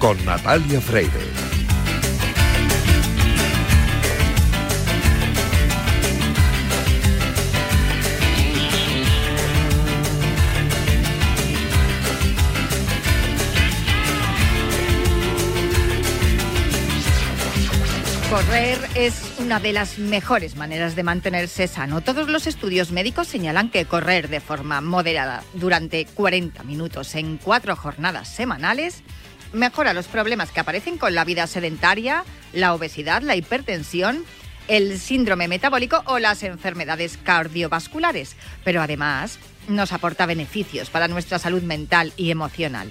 con Natalia Freire. Correr es una de las mejores maneras de mantenerse sano. Todos los estudios médicos señalan que correr de forma moderada durante 40 minutos en cuatro jornadas semanales mejora los problemas que aparecen con la vida sedentaria, la obesidad, la hipertensión, el síndrome metabólico o las enfermedades cardiovasculares. Pero además nos aporta beneficios para nuestra salud mental y emocional.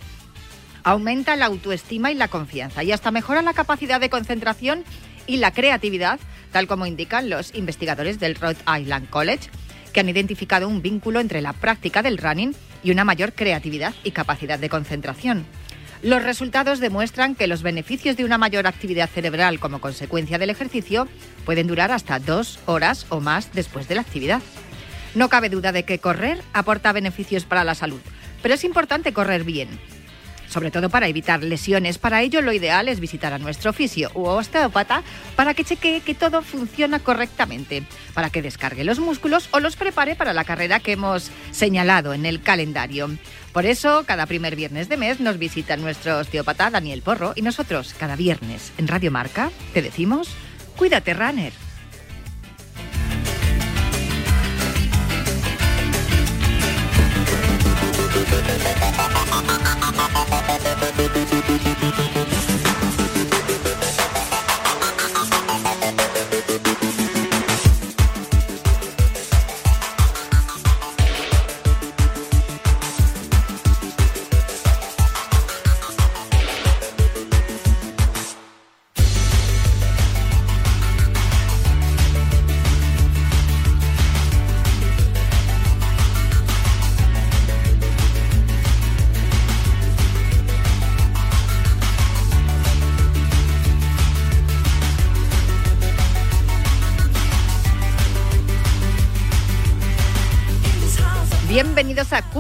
Aumenta la autoestima y la confianza y hasta mejora la capacidad de concentración y la creatividad, tal como indican los investigadores del Rhode Island College, que han identificado un vínculo entre la práctica del running y una mayor creatividad y capacidad de concentración. Los resultados demuestran que los beneficios de una mayor actividad cerebral como consecuencia del ejercicio pueden durar hasta dos horas o más después de la actividad. No cabe duda de que correr aporta beneficios para la salud, pero es importante correr bien, sobre todo para evitar lesiones. Para ello lo ideal es visitar a nuestro fisio u osteópata para que chequee que todo funciona correctamente, para que descargue los músculos o los prepare para la carrera que hemos señalado en el calendario. Por eso, cada primer viernes de mes nos visita nuestro osteópata Daniel Porro y nosotros, cada viernes en Radio Marca, te decimos, cuídate, runner. Bienvenidos a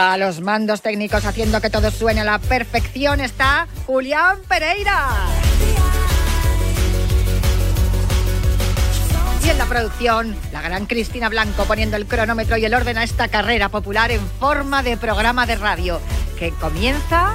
A los mandos técnicos haciendo que todo suene a la perfección está Julián Pereira. Y en la producción, la gran Cristina Blanco poniendo el cronómetro y el orden a esta carrera popular en forma de programa de radio que comienza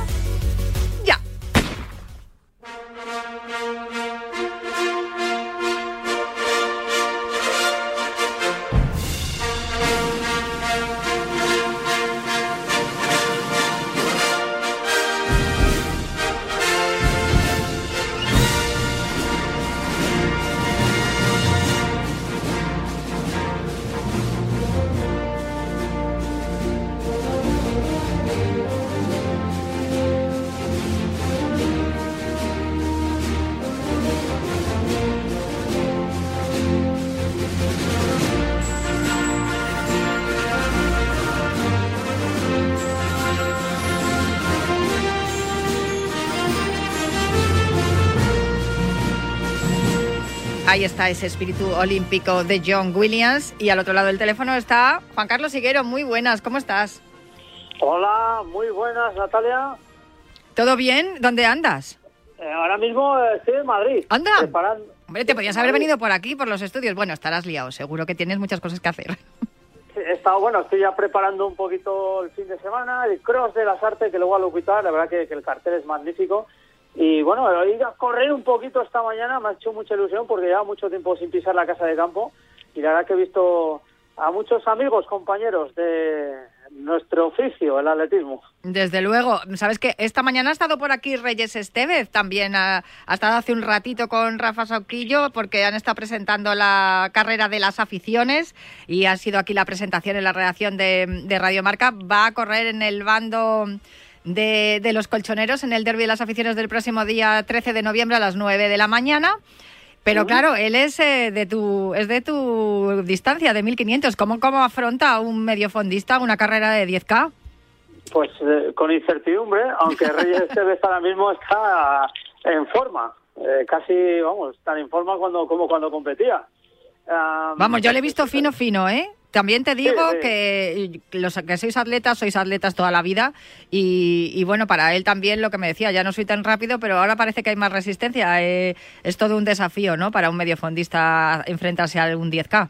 Ahí está ese espíritu olímpico de John Williams. Y al otro lado del teléfono está Juan Carlos Higuero. Muy buenas, ¿cómo estás? Hola, muy buenas, Natalia. ¿Todo bien? ¿Dónde andas? Eh, ahora mismo estoy en Madrid. ¿Anda? Hombre, te podías haber venido por aquí, por los estudios. Bueno, estarás liado, seguro que tienes muchas cosas que hacer. he estado, bueno, estoy ya preparando un poquito el fin de semana, el cross de las artes que luego a lo quitar, la verdad que el cartel es magnífico. Y bueno, ido a correr un poquito esta mañana, me ha hecho mucha ilusión porque lleva mucho tiempo sin pisar la casa de campo y la verdad que he visto a muchos amigos, compañeros de, nuestro oficio, el atletismo. Desde luego. Sabes que esta mañana ha estado por aquí Reyes Estevez, también ha, estado hace un ratito con Rafa Sauquillo porque han estado presentando la carrera de las aficiones y ha sido aquí la presentación en la redacción de, de Radio Marca. Va a correr en el bando de, de los colchoneros en el Derby de las Aficiones del próximo día 13 de noviembre a las 9 de la mañana. Pero claro, él es eh, de tu es de tu distancia, de 1500. ¿Cómo, cómo afronta un mediofondista una carrera de 10K? Pues eh, con incertidumbre, aunque Reyes Esteves ahora mismo está en forma. Eh, casi, vamos, tan en forma cuando, como cuando competía. vamos, yo le he visto fino, fino, ¿eh? También te digo que los que sois atletas, sois atletas toda la vida y, bueno, para él también lo que me decía, ya no soy tan rápido, pero ahora parece que hay más resistencia. Eh, es todo un desafío, ¿no? Para un mediofondista enfrentarse a un 10K.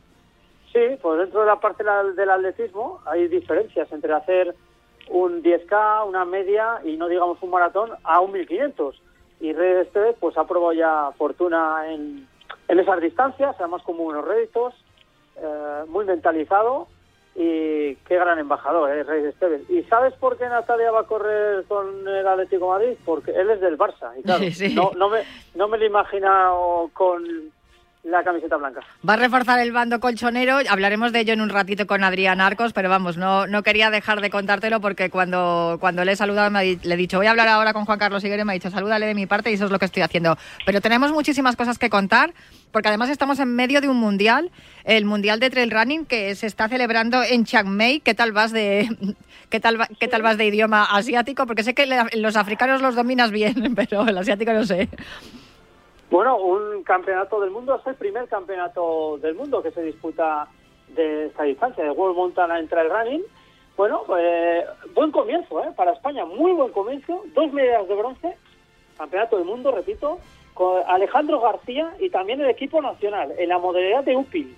Sí, pues dentro de la parte del atletismo hay diferencias entre hacer un 10K, una media y no digamos un maratón a un 1500. Y Red este pues ha probado ya fortuna en, en esas distancias, además como unos réditos eh, muy mentalizado y qué gran embajador, ¿eh? Reyes Esteves. ¿Y sabes por qué Natalia va a correr con el Atlético Madrid? Porque él es del Barça. Y claro, no, no, me, no me lo he imaginado con la camiseta blanca. Va a reforzar el bando colchonero. Hablaremos de ello en un ratito con Adrián Arcos, pero vamos, no, no quería dejar de contártelo porque cuando, cuando le he saludado me le he dicho, voy a hablar ahora con Juan Carlos Higuero me ha dicho, salúdale de mi parte y eso es lo que estoy haciendo. Pero tenemos muchísimas cosas que contar porque además estamos en medio de un mundial, el Mundial de Trail Running que se está celebrando en Chiang Mai. ¿Qué tal vas de, qué tal, qué tal vas de idioma asiático? Porque sé que los africanos los dominas bien, pero el asiático no sé. Bueno, un campeonato del mundo es el primer campeonato del mundo que se disputa de esta distancia, de World Mountain Trail Running. Bueno, pues buen comienzo ¿eh? para España, muy buen comienzo, dos medallas de bronce, campeonato del mundo, repito, con Alejandro García y también el equipo nacional en la modalidad de UPIL.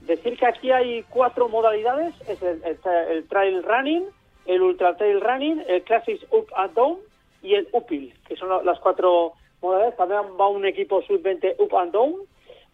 Decir que aquí hay cuatro modalidades, es el, Trail Running, el Ultra Trail Running, el Classic Up and Down y el UPIL, que son las cuatro también va un equipo sub-20 up and down.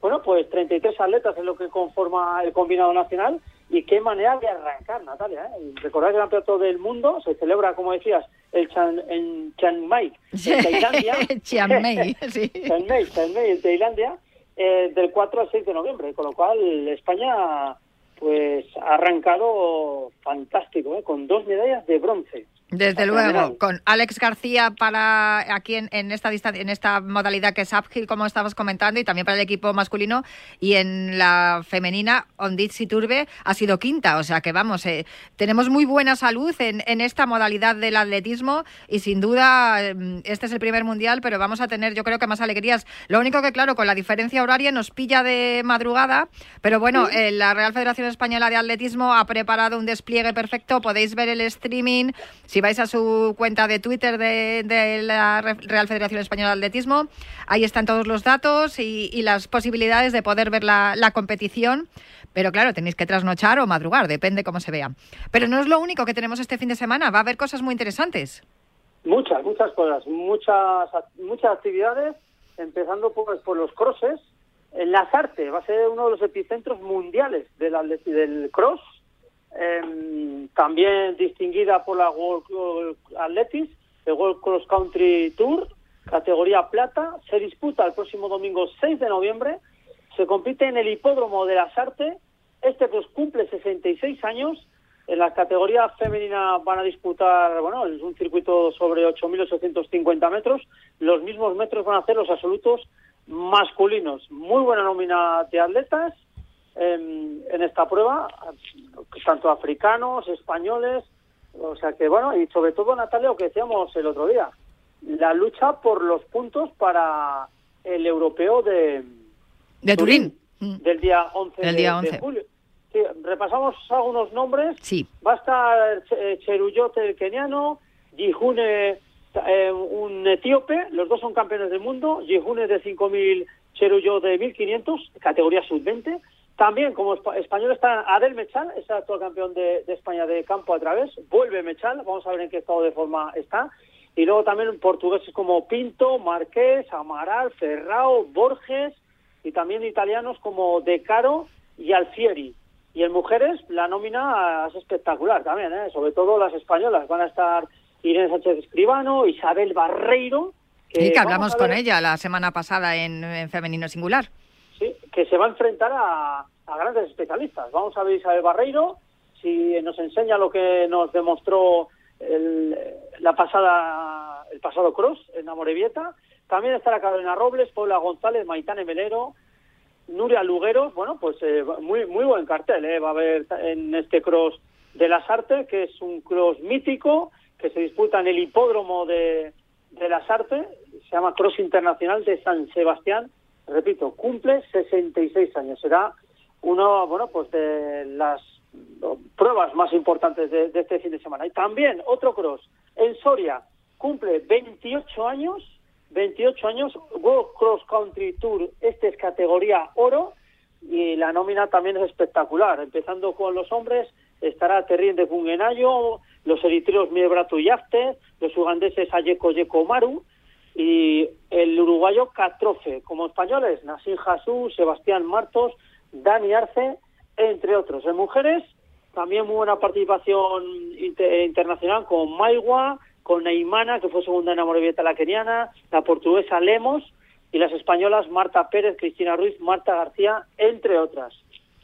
Bueno, pues 33 atletas es lo que conforma el combinado nacional. Y qué manera de arrancar, Natalia. ¿eh? Recordad que el campeonato del mundo se celebra, como decías, el en Chiang Mai, en Tailandia. Chiang Mai, sí. Chiang Mai, Chiang Mai, en Tailandia, eh, del 4 al 6 de noviembre. Con lo cual, España pues ha arrancado fantástico, ¿eh? con dos medallas de bronce. Desde luego, con Alex García para aquí en, esta en esta modalidad que es uphill, como estabas comentando, y también para el equipo masculino, y en la femenina, Ondit Siturbe ha sido quinta, o sea que vamos, eh, tenemos muy buena salud en, en, esta modalidad del atletismo y sin duda em, este es el primer mundial, pero vamos a tener yo creo que más alegrías. Lo único que claro, con la diferencia horaria nos pilla de madrugada, pero bueno, eh, la Real Federación Española de Atletismo ha preparado un despliegue perfecto, podéis ver el streaming. Si vais a su cuenta de Twitter de, la Real Federación Española de Atletismo, ahí están todos los datos y, las posibilidades de poder ver la, competición. Pero claro, tenéis que trasnochar o madrugar, depende cómo se vea. Pero no es lo único que tenemos este fin de semana, va a haber cosas muy interesantes. Muchas, muchas cosas, muchas, muchas actividades, empezando por, por los crosses. En Lazarte va a ser uno de los epicentros mundiales del, del cross Em, también distinguida por la World Athletics, el World Cross Country Tour, categoría plata, se disputa el próximo domingo 6 de noviembre, se compite en el hipódromo de las artes, este pues cumple 66 años, en la categoría femenina van a disputar, bueno, es un circuito sobre 8.850 metros, los mismos metros van a hacer los absolutos masculinos, muy buena nómina de atletas, en, esta prueba, tanto africanos, españoles, o sea que bueno, y sobre todo Natalia, lo que decíamos el otro día, la lucha por los puntos para el europeo de, de Turín, mm. del día 11, de, julio. repasamos algunos nombres. Sí. Va a estar eh, Cheruyote el keniano, Jihune eh, un etíope, los dos son campeones del mundo, Jihune de 5.000, Cheruyot de 1.500, categoría sub-20, también, como español, está Adel Mechal, es el actual campeón de, España de campo a través. Vuelve Mechal, vamos a ver en qué estado de forma está. Y luego también portugueses como Pinto, Marqués, Amaral, Ferrao, Borges y también italianos como De Caro y Alfieri. Y en mujeres la nómina es espectacular también, ¿eh? sobre todo las españolas. Van a estar Irene Sánchez Escribano, Isabel Barreiro. Que y que hablamos con ella la semana pasada en, Femenino Singular. Que se va a enfrentar a, grandes especialistas. Vamos a ver Isabel Barreiro, si nos enseña lo que nos demostró el, la pasada, el pasado cross en Amorebieta. También estará Carolina Robles, Paula González, Maitane Melero, Nuria Lugueros, bueno, pues eh, muy muy buen cartel, eh, va a haber en este cross de las artes, que es un cross mítico que se disputa en el hipódromo de, de las artes, se llama Cross Internacional de San Sebastián, repito, cumple 66 años, será uno, bueno, pues de las pruebas más importantes de, de este fin de semana. Y también otro cross en Soria, cumple 28 años 28 años, World Cross Country Tour, este es categoría oro y la nómina también es espectacular. Empezando con los hombres, estará Terrien de Fungenayo, los eritreos Miebrato Yafte, los ugandeses Ayeko Yeko Maru y el uruguayo Catrofe. Como españoles, Nassim Jasú, Sebastián Martos, Dani Arce, entre otros. En mujeres, también muy buena participación internacional con Maigua, con Neymana, que fue segunda en Amorebieta la keniana, la portuguesa Lemos y las españolas Marta Pérez, Cristina Ruiz, Marta García, entre otras.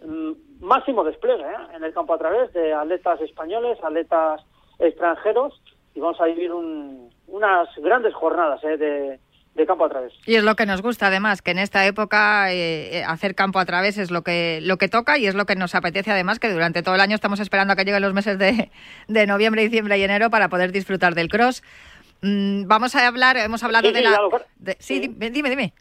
Mm, máximo despliegue ¿eh? en el campo a través de atletas españoles, atletas extranjeros y vamos a vivir unas grandes jornadas ¿eh? de, de campo a través. Y es lo que nos gusta además, que en esta época eh, hacer campo a través es lo que, lo que toca y es lo que nos apetece además, que durante todo el año estamos esperando a que lleguen los meses de, de noviembre, diciembre y enero para poder disfrutar del cross. Mm, vamos a hablar, hemos hablado de la... sí, dime, dime.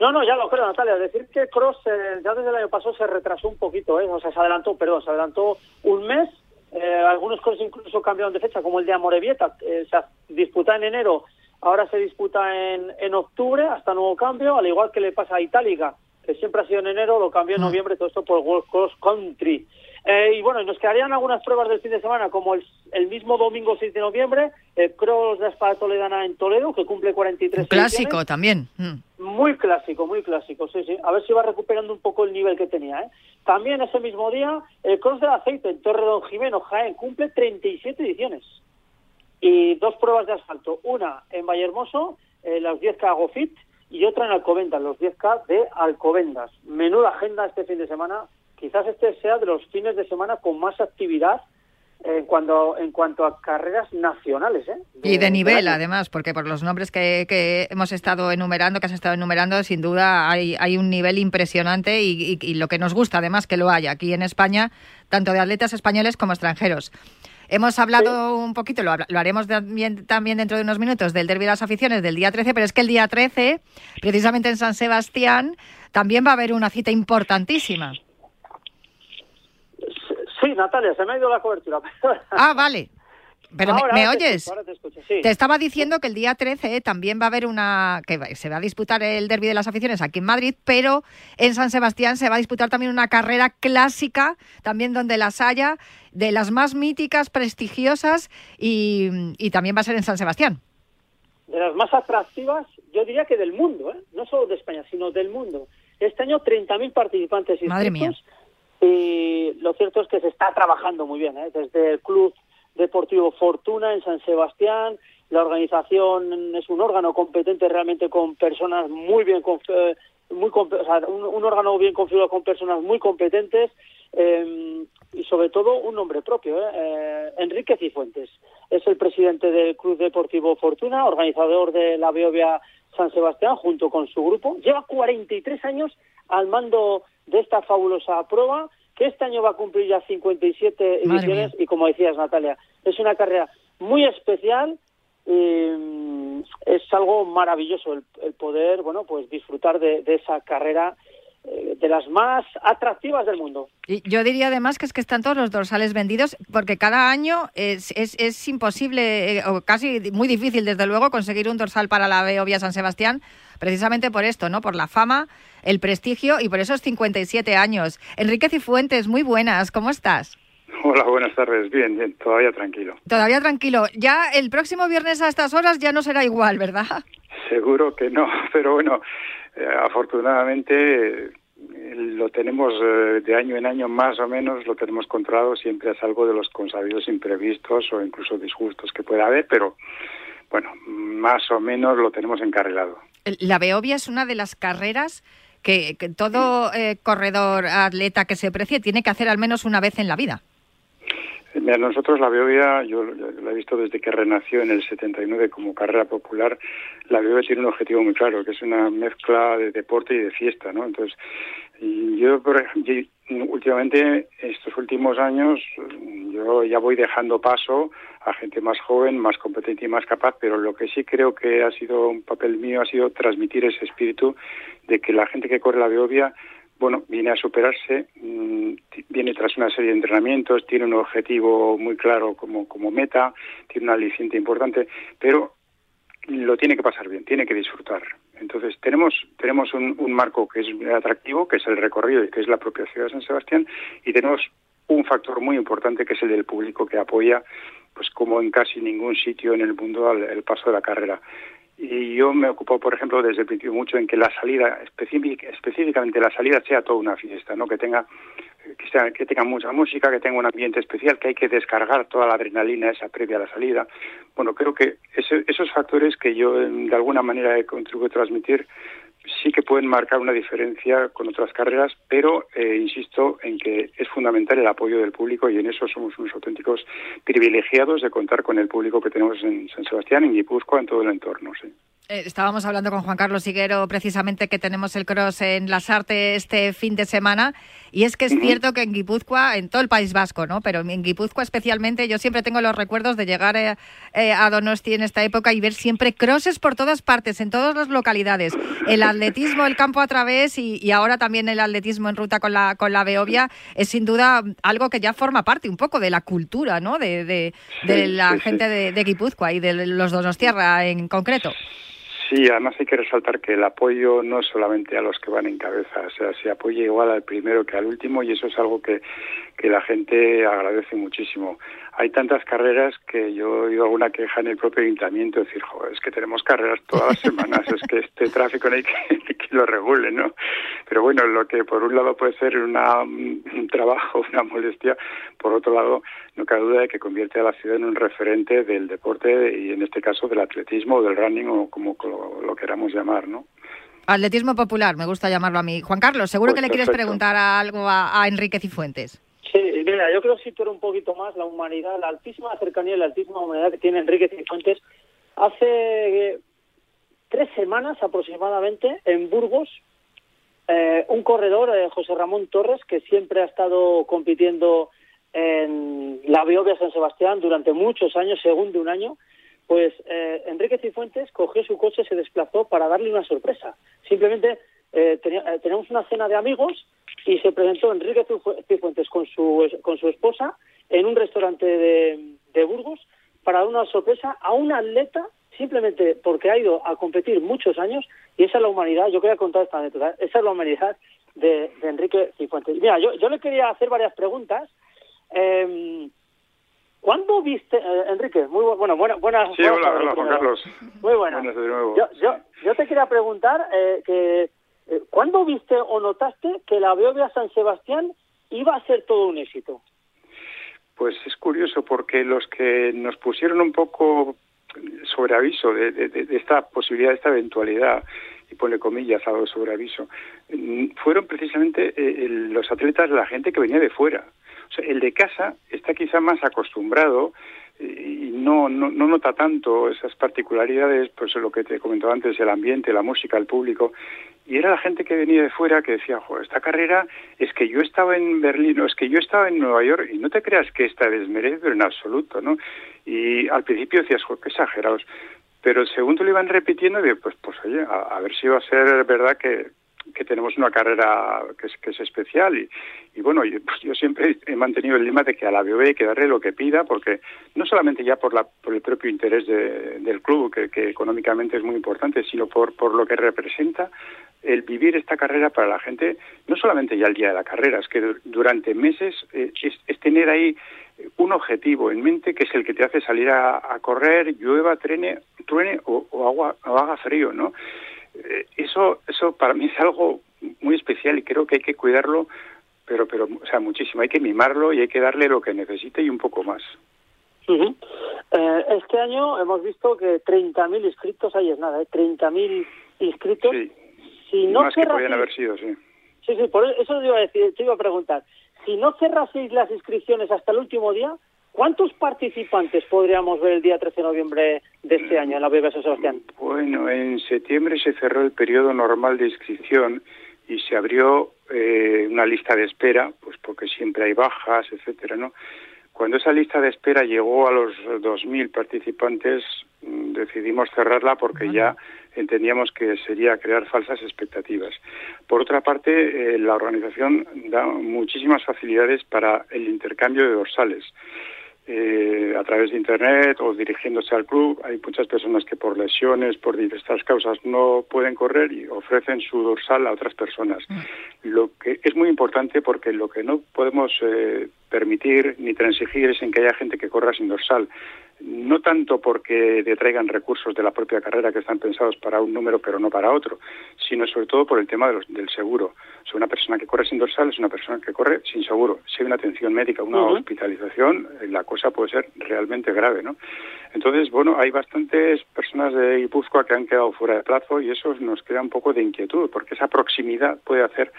No, no, ya lo creo, Natalia. Decir que Cross eh, ya desde el año pasado se retrasó un poquito, ¿eh? o sea, se adelantó, perdón, se adelantó un mes. Eh, algunos Cross incluso cambiaron de fecha, como el de Amorebieta. Eh, se disputa en enero Ahora se disputa en, en octubre hasta nuevo cambio, al igual que le pasa a Itálica, que siempre ha sido en enero, lo cambió en mm. noviembre, todo esto por World Cross Country. Eh, y bueno, nos quedarían algunas pruebas del fin de semana, como el, el mismo domingo 6 de noviembre, el Cross de Espada Toledana en Toledo, que cumple 43 Clásico también. Mm. Muy clásico, muy clásico, sí, sí. A ver si va recuperando un poco el nivel que tenía. ¿eh? También ese mismo día, el Cross del Aceite en Torre Don Jimeno, Jaén, cumple 37 ediciones y dos pruebas de asfalto, una en Vallehermoso, eh, los 10K GoFit, y otra en Alcobendas, los 10K de Alcobendas. Menuda agenda este fin de semana. Quizás este sea de los fines de semana con más actividad en cuanto, en cuanto a carreras nacionales. ¿eh? y de nivel, además, porque por los nombres que, que, hemos estado enumerando, que has estado enumerando, sin duda hay, hay un nivel impresionante y, y, lo que nos gusta, además, que lo haya aquí en España, tanto de atletas españoles como extranjeros. Hemos hablado un poquito, lo, haremos también, también, dentro de unos minutos, del Derby de las Aficiones del día 13, pero es que el día 13, precisamente en San Sebastián, también va a haber una cita importantísima. Natalia, se me ha ido la cobertura. Ah, vale. Pero me, oyes? te, estaba diciendo que el día 13 también va a haber una que se va a disputar el Derby de las Aficiones aquí en Madrid, pero en San Sebastián se va a disputar también una carrera clásica, también donde las haya, de las más míticas, prestigiosas y, también va a ser en San Sebastián. De las más atractivas, yo diría que del mundo, ¿eh? no solo de España, sino del mundo. Este año 30.000 participantes Madre mía. Y lo cierto es que se está trabajando muy bien, ¿eh? desde el club Deportivo Fortuna en San Sebastián. La organización es un órgano competente realmente con personas muy bien, eh, muy un, órgano bien configurado con personas muy competentes eh, y sobre todo un nombre propio, ¿eh? Enrique Cifuentes. Es el presidente del Club Deportivo Fortuna, organizador de la Beovia San Sebastián junto con su grupo. Lleva 43 años al mando de esta fabulosa prueba que este año va a cumplir ya 57 ediciones y como decías Natalia, es una carrera muy especial y es algo maravilloso el, poder, bueno, pues disfrutar de, esa carrera de las más atractivas del mundo. Y yo diría además que es que están todos los dorsales vendidos porque cada año es, es, es imposible eh, o casi muy difícil desde luego conseguir un dorsal para la Beovia San Sebastián precisamente por esto, ¿no? Por la fama, el prestigio y por esos 57 años. Enrique Cifuentes, muy buenas, ¿cómo estás? Hola, buenas tardes. Bien, bien, todavía tranquilo. Todavía tranquilo. Ya el próximo viernes a estas horas ya no será igual, ¿verdad? Seguro que no, pero bueno, eh, afortunadamente lo tenemos eh, de año en año más o menos, lo tenemos controlado, siempre es algo de los consabidos imprevistos o incluso disgustos que pueda haber, pero bueno, más o menos lo tenemos encarrilado. La Beovia es una de las carreras que, todo eh, corredor atleta que se precie tiene que hacer al menos una vez en la vida. Mira, nosotros la Beovia, yo la he visto desde que renació en el 79 como carrera popular, la Beovia tiene un objetivo muy claro, que es una mezcla de deporte y de fiesta, ¿no? Entonces, yo, últimamente, estos últimos años, yo ya voy dejando paso a gente más joven, más competente y más capaz, pero lo que sí creo que ha sido un papel mío ha sido transmitir ese espíritu de que la gente que corre la Beovia bueno, viene a superarse, mm, viene tras una serie de entrenamientos, tiene un objetivo muy claro como, como meta, tiene una aliciente importante, pero lo tiene que pasar bien, tiene que disfrutar. Entonces tenemos tenemos un, un marco que es atractivo, que es el recorrido y que es la propia ciudad de San Sebastián, y tenemos un factor muy importante que es el del público que apoya, pues como en casi ningún sitio en el mundo, el paso de la carrera. Y yo me ocupo, por ejemplo, desde el principio mucho en que la salida, específicamente la salida, sea toda una fiesta, ¿no? Que tenga, que, sea, que tenga mucha música, que tenga un ambiente especial, que hay que descargar toda la adrenalina esa previa a la salida. Bueno, creo que esos factores que yo de alguna manera he contribuido a transmitir sí que pueden marcar una diferencia con otras carreras, pero eh, insisto en que es fundamental el apoyo del público y en eso somos unos auténticos privilegiados de contar con el público que tenemos en San Sebastián, en Guipúzcoa, en todo el entorno. Sí. Eh, estábamos hablando con Juan Carlos Higuero precisamente que tenemos el cross en Las Artes este fin de semana y es que es cierto que en Guipúzcoa, en todo el País Vasco, ¿no? Pero en Guipúzcoa especialmente yo siempre tengo los recuerdos de llegar eh, eh, a Donosti en esta época y ver siempre crosses por todas partes, en todas las localidades. El atletismo, el campo a través y, ahora también el atletismo en ruta con la, con la Beovia es sin duda algo que ya forma parte un poco de la cultura, ¿no? De, de, la gente de, de Guipúzcoa y de los Donostierra en concreto. Sí, además hay que resaltar que el apoyo no es solamente a los que van en cabeza, o sea, se apoya igual al primero que al último y eso es algo que, que la gente agradece muchísimo hay tantas carreras que yo he oído alguna queja en el propio ayuntamiento, decir, joder, es que tenemos carreras todas las semanas, es que este tráfico no hay que, que, lo regule, ¿no? Pero bueno, lo que por un lado puede ser una, un trabajo, una molestia, por otro lado, no cabe duda de que convierte a la ciudad en un referente del deporte y en este caso del atletismo o del running o como lo, queramos llamar, ¿no? Atletismo popular, me gusta llamarlo a mí. Juan Carlos, seguro pues que le quieres preguntar algo a, a Enrique Cifuentes. Sí, mira, yo creo que situar un poquito más la humanidad, la altísima cercanía y la altísima humanidad que tiene Enrique Cifuentes. Hace tres semanas aproximadamente en Burgos, eh, un corredor, eh, José Ramón Torres, que siempre ha estado compitiendo en la Biobia San Sebastián durante muchos años, según de un año, pues eh, Enrique Cifuentes cogió su coche se desplazó para darle una sorpresa. Simplemente teníamos una cena de amigos y se presentó Enrique Cifuentes con su, con su esposa en un restaurante de, Burgos para dar una sorpresa a un atleta simplemente porque ha ido a competir muchos años y esa es la humanidad, yo quería contar esta anécdota, esa es la humanidad de, Enrique Cifuentes. Mira, yo, yo le quería hacer varias preguntas. Eh, ¿Cuándo viste, eh, Enrique? Muy bueno, buena, buenas. Sí, hola, Juan Carlos. Muy buenas. Yo, yo, yo, te quería preguntar eh, que eh, ¿Cuándo viste o notaste que la Beovia San Sebastián iba a ser todo un éxito? Pues es curioso porque los que nos pusieron un poco sobre aviso de, esta posibilidad, de esta eventualidad, y pone comillas a sobre aviso, mm, fueron precisamente eh, los atletas, la gente que venía de fuera. O sea, el de casa está quizá más acostumbrado y no, no, no, nota tanto esas particularidades, pues lo que te comentaba antes, el ambiente, la música, el público, y era la gente que venía de fuera que decía, Joder, esta carrera es que yo estaba en Berlín o es que yo estaba en Nueva York y no te creas que esta desmerece, pero en absoluto, ¿no? Y al principio decías, Joder, qué exagerados. Pero el segundo lo iban repitiendo y pues, pues oye, a, ver si va a ser verdad que, que tenemos una carrera que es, que es especial y, y bueno, yo, pues yo siempre he mantenido el lema de que a la BOE hay que darle lo que pida porque no solamente ya por, la, por el propio interés del club, que, económicamente es muy importante, sino por, por lo que representa el vivir esta carrera para la gente, no solamente ya el día de la carrera, es que durante meses eh, es, tener ahí un objetivo en mente que es el que te hace salir a, correr, llueva, trene, truene o, agua, o haga frío, ¿no? Eh, eso, eso para mí es algo muy especial y creo que hay que cuidarlo, pero, pero, o sea, muchísimo. Hay que mimarlo y hay que darle lo que necesite y un poco más. Eh, este año hemos visto que 30.000 inscritos, ahí es nada, ¿eh? 30.000 inscritos. Sí. Si no más que podían haber sido, sí. Sí, sí, por eso te iba a decir, te iba a preguntar. Si no cerraseis las inscripciones hasta el último día, ¿cuántos participantes podríamos ver el día 13 de noviembre de este año en la BB San Sebastián? Bueno, en septiembre se cerró el periodo normal de inscripción y se abrió eh, una lista de espera, pues porque siempre hay bajas, etcétera, ¿no? Cuando esa lista de espera llegó a los 2.000 participantes, mm, decidimos cerrarla porque ya entendíamos que sería crear falsas expectativas. Por otra parte, eh, la organización da muchísimas facilidades para el intercambio de dorsales. Eh, a través de Internet o dirigiéndose al club. Hay muchas personas que por lesiones, por diversas causas, no pueden correr y ofrecen su dorsal a otras personas. Mm. Lo que es muy importante porque lo que no podemos eh, permitir ni transigir es en que haya gente que corra sin dorsal no tanto porque detraigan recursos de la propia carrera que están pensados para un número pero no para otro, sino sobre todo por el tema de los, del seguro. O una persona que corre sin dorsal es una persona que corre sin seguro. Si hay una atención médica, una hospitalización, eh, la cosa puede ser realmente grave, ¿no? Entonces, bueno, hay bastantes personas de Guipúzcoa que han quedado fuera de plazo y eso nos crea un poco de inquietud, porque esa proximidad puede hacer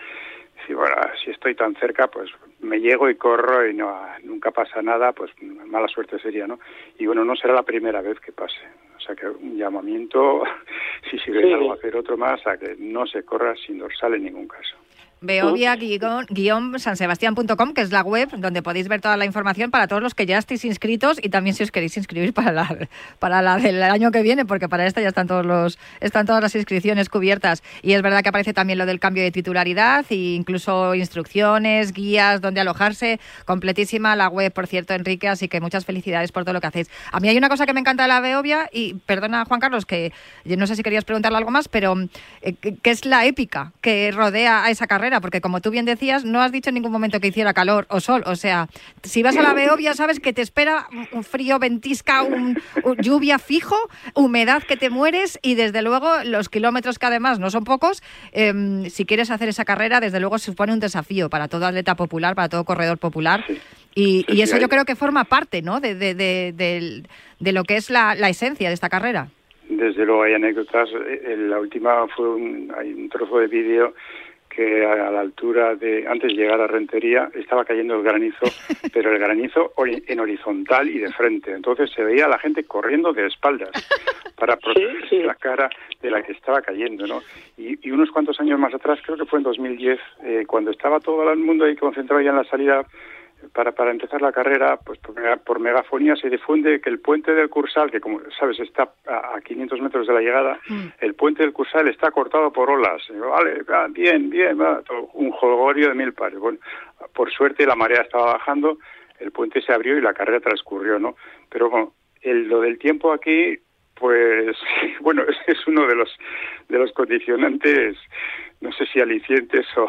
si, bueno, si estoy tan cerca, pues me llego y corro y no nunca pasa nada, pues mala suerte sería, ¿no? Y bueno, no será la primera vez que pase. O sea que un llamamiento, si sirve algo, hacer otro más, a que no se corra sin dorsal en ningún caso beovia-sansebastián.com, que es la web donde podéis ver toda la información para todos los que ya estéis inscritos y también si os queréis inscribir para la, para la del año que viene, porque para esta ya están todos los están todas las inscripciones cubiertas. Y es verdad que aparece también lo del cambio de titularidad e incluso instrucciones, guías, donde alojarse. Completísima la web, por cierto, Enrique, así que muchas felicidades por todo lo que hacéis. A mí hay una cosa que me encanta de la Beovia y perdona, Juan Carlos, que yo no sé si querías preguntarle algo más, pero eh, que es la épica que rodea a esa carrera porque como tú bien decías, no has dicho en ningún momento que hiciera calor o sol. O sea, si vas a la Beovia, sabes que te espera un frío, ventisca, un, lluvia fijo, humedad que te mueres y desde luego los kilómetros que además no son pocos, em, si quieres hacer esa carrera, desde luego supone un desafío para todo atleta popular, para todo corredor popular. Y, eso yo creo que forma parte ¿no? de, de, de, lo que es la, la esencia de esta carrera. Desde luego hay anécdotas. Eh, la última fue un, hay un trozo de vídeo que a la altura de, antes de llegar a Rentería, estaba cayendo el granizo, pero el granizo en horizontal y de frente. Entonces se veía a la gente corriendo de espaldas para proteger la cara de la que estaba cayendo, ¿no? Y, unos cuantos años más atrás, creo que fue en 2010, eh, cuando estaba todo el mundo ahí concentrado ya en la salida para, para empezar la carrera, pues por, megafonía se difunde que el puente del Cursal, que como sabes está a, 500 metros de la llegada, mm. el puente del Cursal está cortado por olas. vale, bien, bien, un jolgorio de mil pares. Bueno, por suerte la marea estaba bajando, el puente se abrió y la carrera transcurrió, ¿no? Pero bueno, el, lo del tiempo aquí pues bueno, es uno de los de los condicionantes, no sé si alicientes o,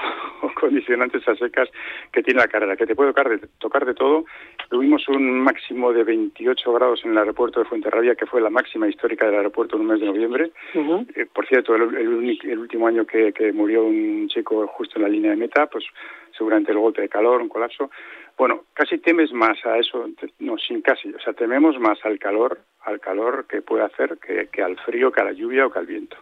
condicionantes a secas que tiene la carrera, que te puede tocar de, tocar de todo. Tuvimos un máximo de 28 grados en el aeropuerto de Fuenterrabía, que fue la máxima histórica del aeropuerto en un mes de noviembre. Eh, por cierto, el, el, último año que, que murió un chico justo en la línea de meta, pues seguramente el golpe de calor, un colapso. Bueno, casi temes más a eso, no, sin casi, o sea, tememos más al calor, al calor que puede hacer que, al frío, que a la lluvia o que al viento.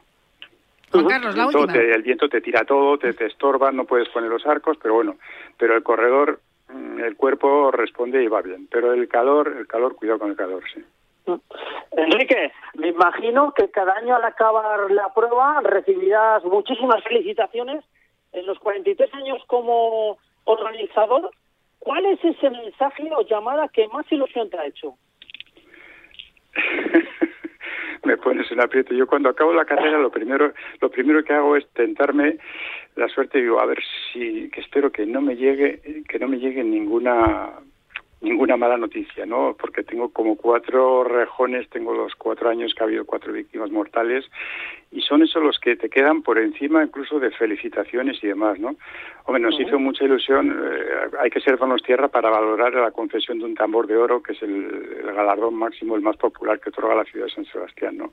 Juan Carlos, la última. el viento te tira todo, te, te estorba, no puedes poner los arcos, pero bueno, pero el corredor, mm, el cuerpo responde y va bien. Pero el calor, el calor, cuidado con el calor, sí. Enrique, me imagino que cada año al acabar la prueba recibirás muchísimas felicitaciones. En los 43 años como organizador, ¿Cuál es ese mensaje o llamada que más ilusión te ha hecho? me pones en aprieto. Yo cuando acabo la carrera lo primero lo primero que hago es tentarme la suerte y digo a ver si que espero que no me llegue que no me llegue ninguna ninguna mala noticia, ¿no? Porque tengo como cuatro rejones, tengo los cuatro años que ha habido cuatro víctimas mortales y son esos los que te quedan por encima incluso de felicitaciones y demás, ¿no? Hombre, nos hizo mucha ilusión, eh, hay que ser buenos tierra para valorar la concesión de un tambor de oro, que es el, galardón máximo, el más popular que otorga la ciudad de San Sebastián, ¿no?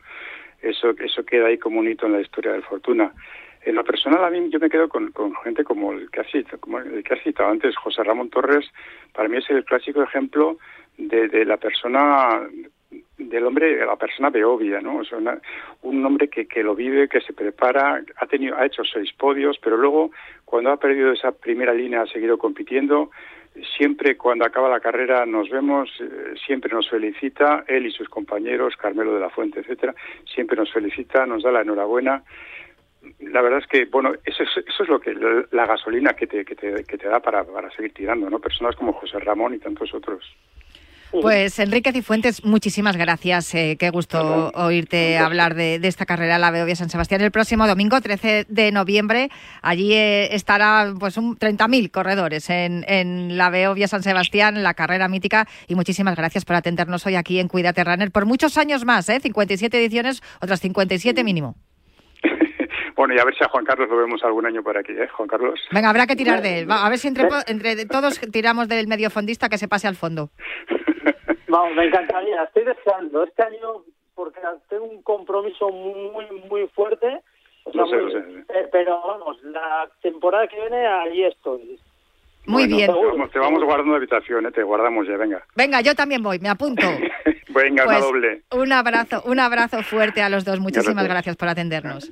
Eso, eso queda ahí como un hito en la historia del Fortuna. En lo personal, a mí yo me quedo con, gente como el, que ha como el que has citado antes, José Ramón Torres. Para mí es el clásico ejemplo de, la persona del hombre, la persona beobia, ¿no? O sea, un hombre que, que lo vive, que se prepara, ha tenido, ha hecho seis podios, pero luego cuando ha perdido esa primera línea ha seguido compitiendo. Siempre cuando acaba la carrera nos vemos, eh, siempre nos felicita, él y sus compañeros, Carmelo de la Fuente, etcétera, siempre nos felicita, nos da la enhorabuena la verdad es que, bueno, eso es, eso es lo que la gasolina que te, que te, que te da para, para seguir tirando, ¿no? Personas como José Ramón y tantos otros. Pues Enrique Cifuentes, muchísimas gracias. Eh, qué gusto oírte hablar de, esta carrera la Beovia San Sebastián el próximo domingo 13 de noviembre. Allí eh, estará pues un 30.000 corredores en, en la Beovia San Sebastián, la carrera mítica. Y muchísimas gracias por atendernos hoy aquí en Cuídate Runner por muchos años más, ¿eh? 57 ediciones, otras 57 mínimo. Bueno, y a ver si a Juan Carlos lo vemos algún año por aquí, ¿eh, Juan Carlos? Venga, habrá que tirar de él. A ver si entre, entre todos tiramos del medio fondista que se pase al fondo. Vamos, me encantaría. Estoy deseando este año porque tengo un compromiso muy, muy fuerte. no sé, no sé, eh, pero vamos, la temporada que viene allí estoy. Muy bien. Te vamos, guardando la habitación, ¿eh? te guardamos ya, venga. Venga, yo también voy, me apunto. venga, una pues, doble. Un abrazo, un abrazo fuerte a los dos. Muchísimas gracias, por atendernos.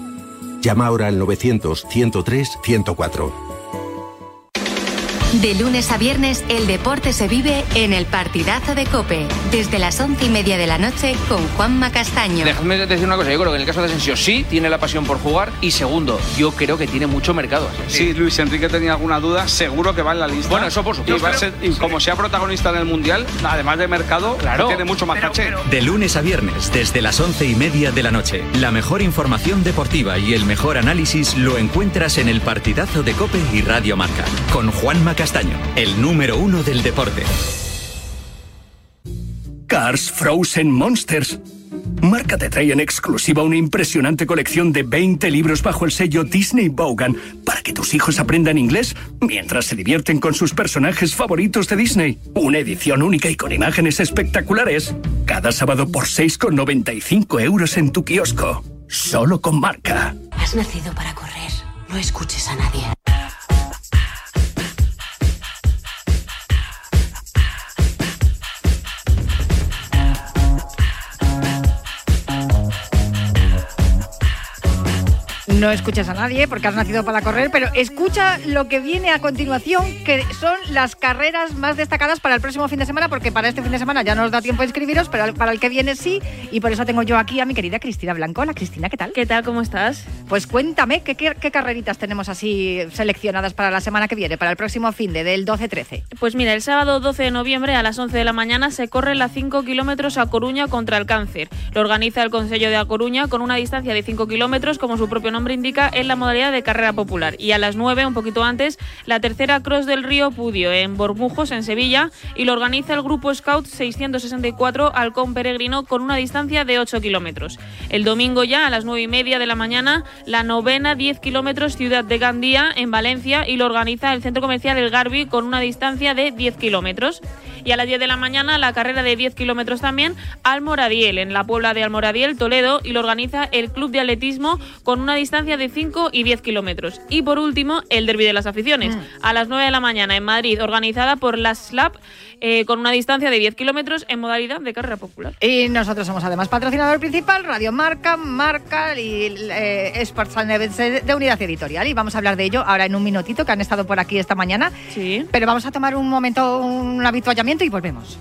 Llama ahora al 900 103 104. De lunes a viernes, el deporte se vive en el partidazo de Cope, desde las once y media de la noche con Juanma Castaño. Déjame decir una cosa, yo creo que en el caso de Asensio sí tiene la pasión por jugar y segundo, yo creo que tiene mucho mercado. Sí, Luis Enrique tenía alguna duda, seguro que va en la lista. Bueno, eso por supuesto. Y, como sea protagonista del Mundial, además de mercado, claro, tiene mucho más caché. De lunes a viernes, desde las once y media de la noche, la mejor información deportiva y el mejor análisis lo encuentras en el partidazo de Cope y Radio Marca, con Juanma Castaño, el número uno del deporte. Cars Frozen Monsters. Marca te trae en exclusiva una impresionante colección de 20 libros bajo el sello Disney Bogan para que tus hijos aprendan inglés mientras se divierten con sus personajes favoritos de Disney. Una edición única y con imágenes espectaculares. Cada sábado por 6,95 euros en tu kiosco. Solo con marca. Has nacido para correr. No escuches a nadie. No escuchas a nadie porque has nacido para correr, pero escucha lo que viene a continuación, que son las carreras más destacadas para el próximo fin de semana, porque para este fin de semana ya no os da tiempo de inscribiros, pero para el que viene sí, y por eso tengo yo aquí a mi querida Cristina Blanco. Hola Cristina, ¿qué tal? ¿Qué tal? ¿Cómo estás? Pues cuéntame, ¿qué, qué, carreritas tenemos así seleccionadas para la semana que viene, para el próximo fin de del 12-13? Pues mira, el sábado 12 de noviembre a las 11 de la mañana se corre la 5 kilómetros a Coruña contra el cáncer. Lo organiza el Consejo de A Coruña con una distancia de 5 kilómetros, como su propio nombre indica, en la modalidad de carrera popular. Y a las 9, un poquito antes, la tercera Cross del Río Pudio en Bormujos, en Sevilla, y lo organiza el Grupo Scout 664 Halcón Peregrino con una distancia de 8 kilómetros. El domingo ya, a las 9 y media de la mañana, la novena 10 kilómetros Ciudad de Gandía en Valencia y lo organiza el Centro Comercial El Garbi con una distancia de 10 kilómetros. Y a las 10 de la mañana, la carrera de 10 kilómetros también Almoradiel, en la Puebla de Almoradiel, Toledo, y lo organiza el Club de Atletismo con una distancia de 5 y 10 kilómetros. Y por último, el Derby de las Aficiones, mm. a las 9 de la mañana en Madrid, organizada por la SLAP eh, con una distancia de 10 kilómetros en modalidad de carrera popular. Y nosotros somos además patrocinador principal, Radio Marca, Marca y eh, Sports and Events de Unidad Editorial. Y vamos a hablar de ello ahora en un minutito, que han estado por aquí esta mañana. Sí. Pero vamos a tomar un momento, un habituallamiento y volvemos.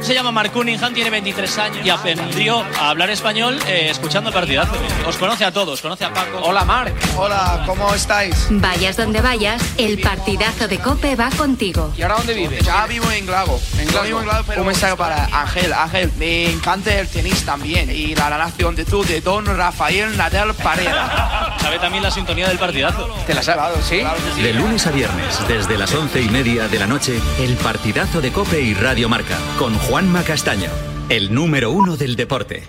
Se llama Mark Cunningham, tiene 23 años y aprendió a hablar español eh, escuchando el partidazo. Os conoce a todos, conoce a Paco. Hola Marc. Hola, ¿cómo estáis? Vayas donde vayas, el partidazo de Cope va contigo. ¿Y ahora dónde vives? Ya vivo en Glago. En Glago, vivo en Glago pero un mensaje para Ángel. Ángel, me encanta el tenis también y la narración de tú, de Don Rafael Nadal Parera. ¿Sabe también la sintonía del partidazo? ¿Te la sabes? ¿Sí? De lunes a viernes, desde las once y media de la noche, el partidazo de Cope y Radio Marca, con Juanma Castaño, el número uno del deporte.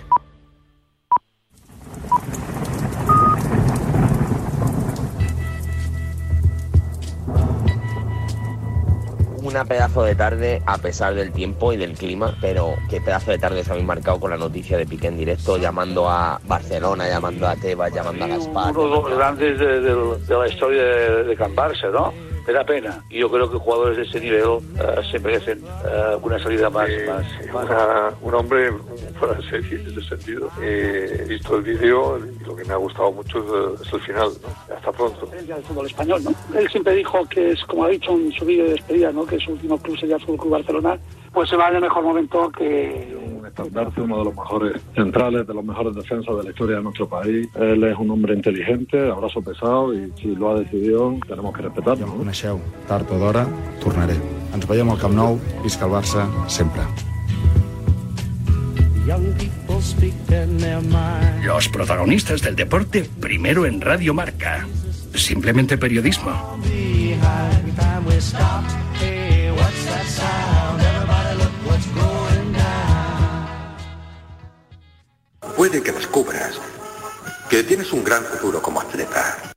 Una pedazo de tarde a pesar del tiempo y del clima, pero qué pedazo de tarde se habéis marcado con la noticia de Piqué en directo, llamando a Barcelona, llamando a Tebas, llamando a Gaspar. Uno de los grandes de, de- de la historia de, de Can Barça, ¿no? Me da pena. Y yo creo que jugadores de ese nivel eh, se merecen eh, una salida más... más, más- un hombre fuera de serie en ese sentido. Eh, he visto el vídeo y lo que me ha gustado mucho es, es el final. ¿no? Hasta pronto. del fútbol español, ¿no? Él siempre dijo que es, como ha dicho en su vídeo de despedida, ¿no? Que su último club sería el Fútbol Club Barcelona, pues se va en el mejor momento que estandarte, uno de los mejores centrales, de los mejores defensas de la historia de nuestro país. Él es un hombre inteligente, abrazo pesado y si lo ha decidido tenemos que respetarlo. ¿no? coneixeu, tard o d'hora, tornaré. Ens veiem al Camp Nou, visca el Barça, sempre. Los protagonistas del deporte primero en Radio Marca. Simplemente periodismo. Puede que descubras que tienes un gran futuro como atleta.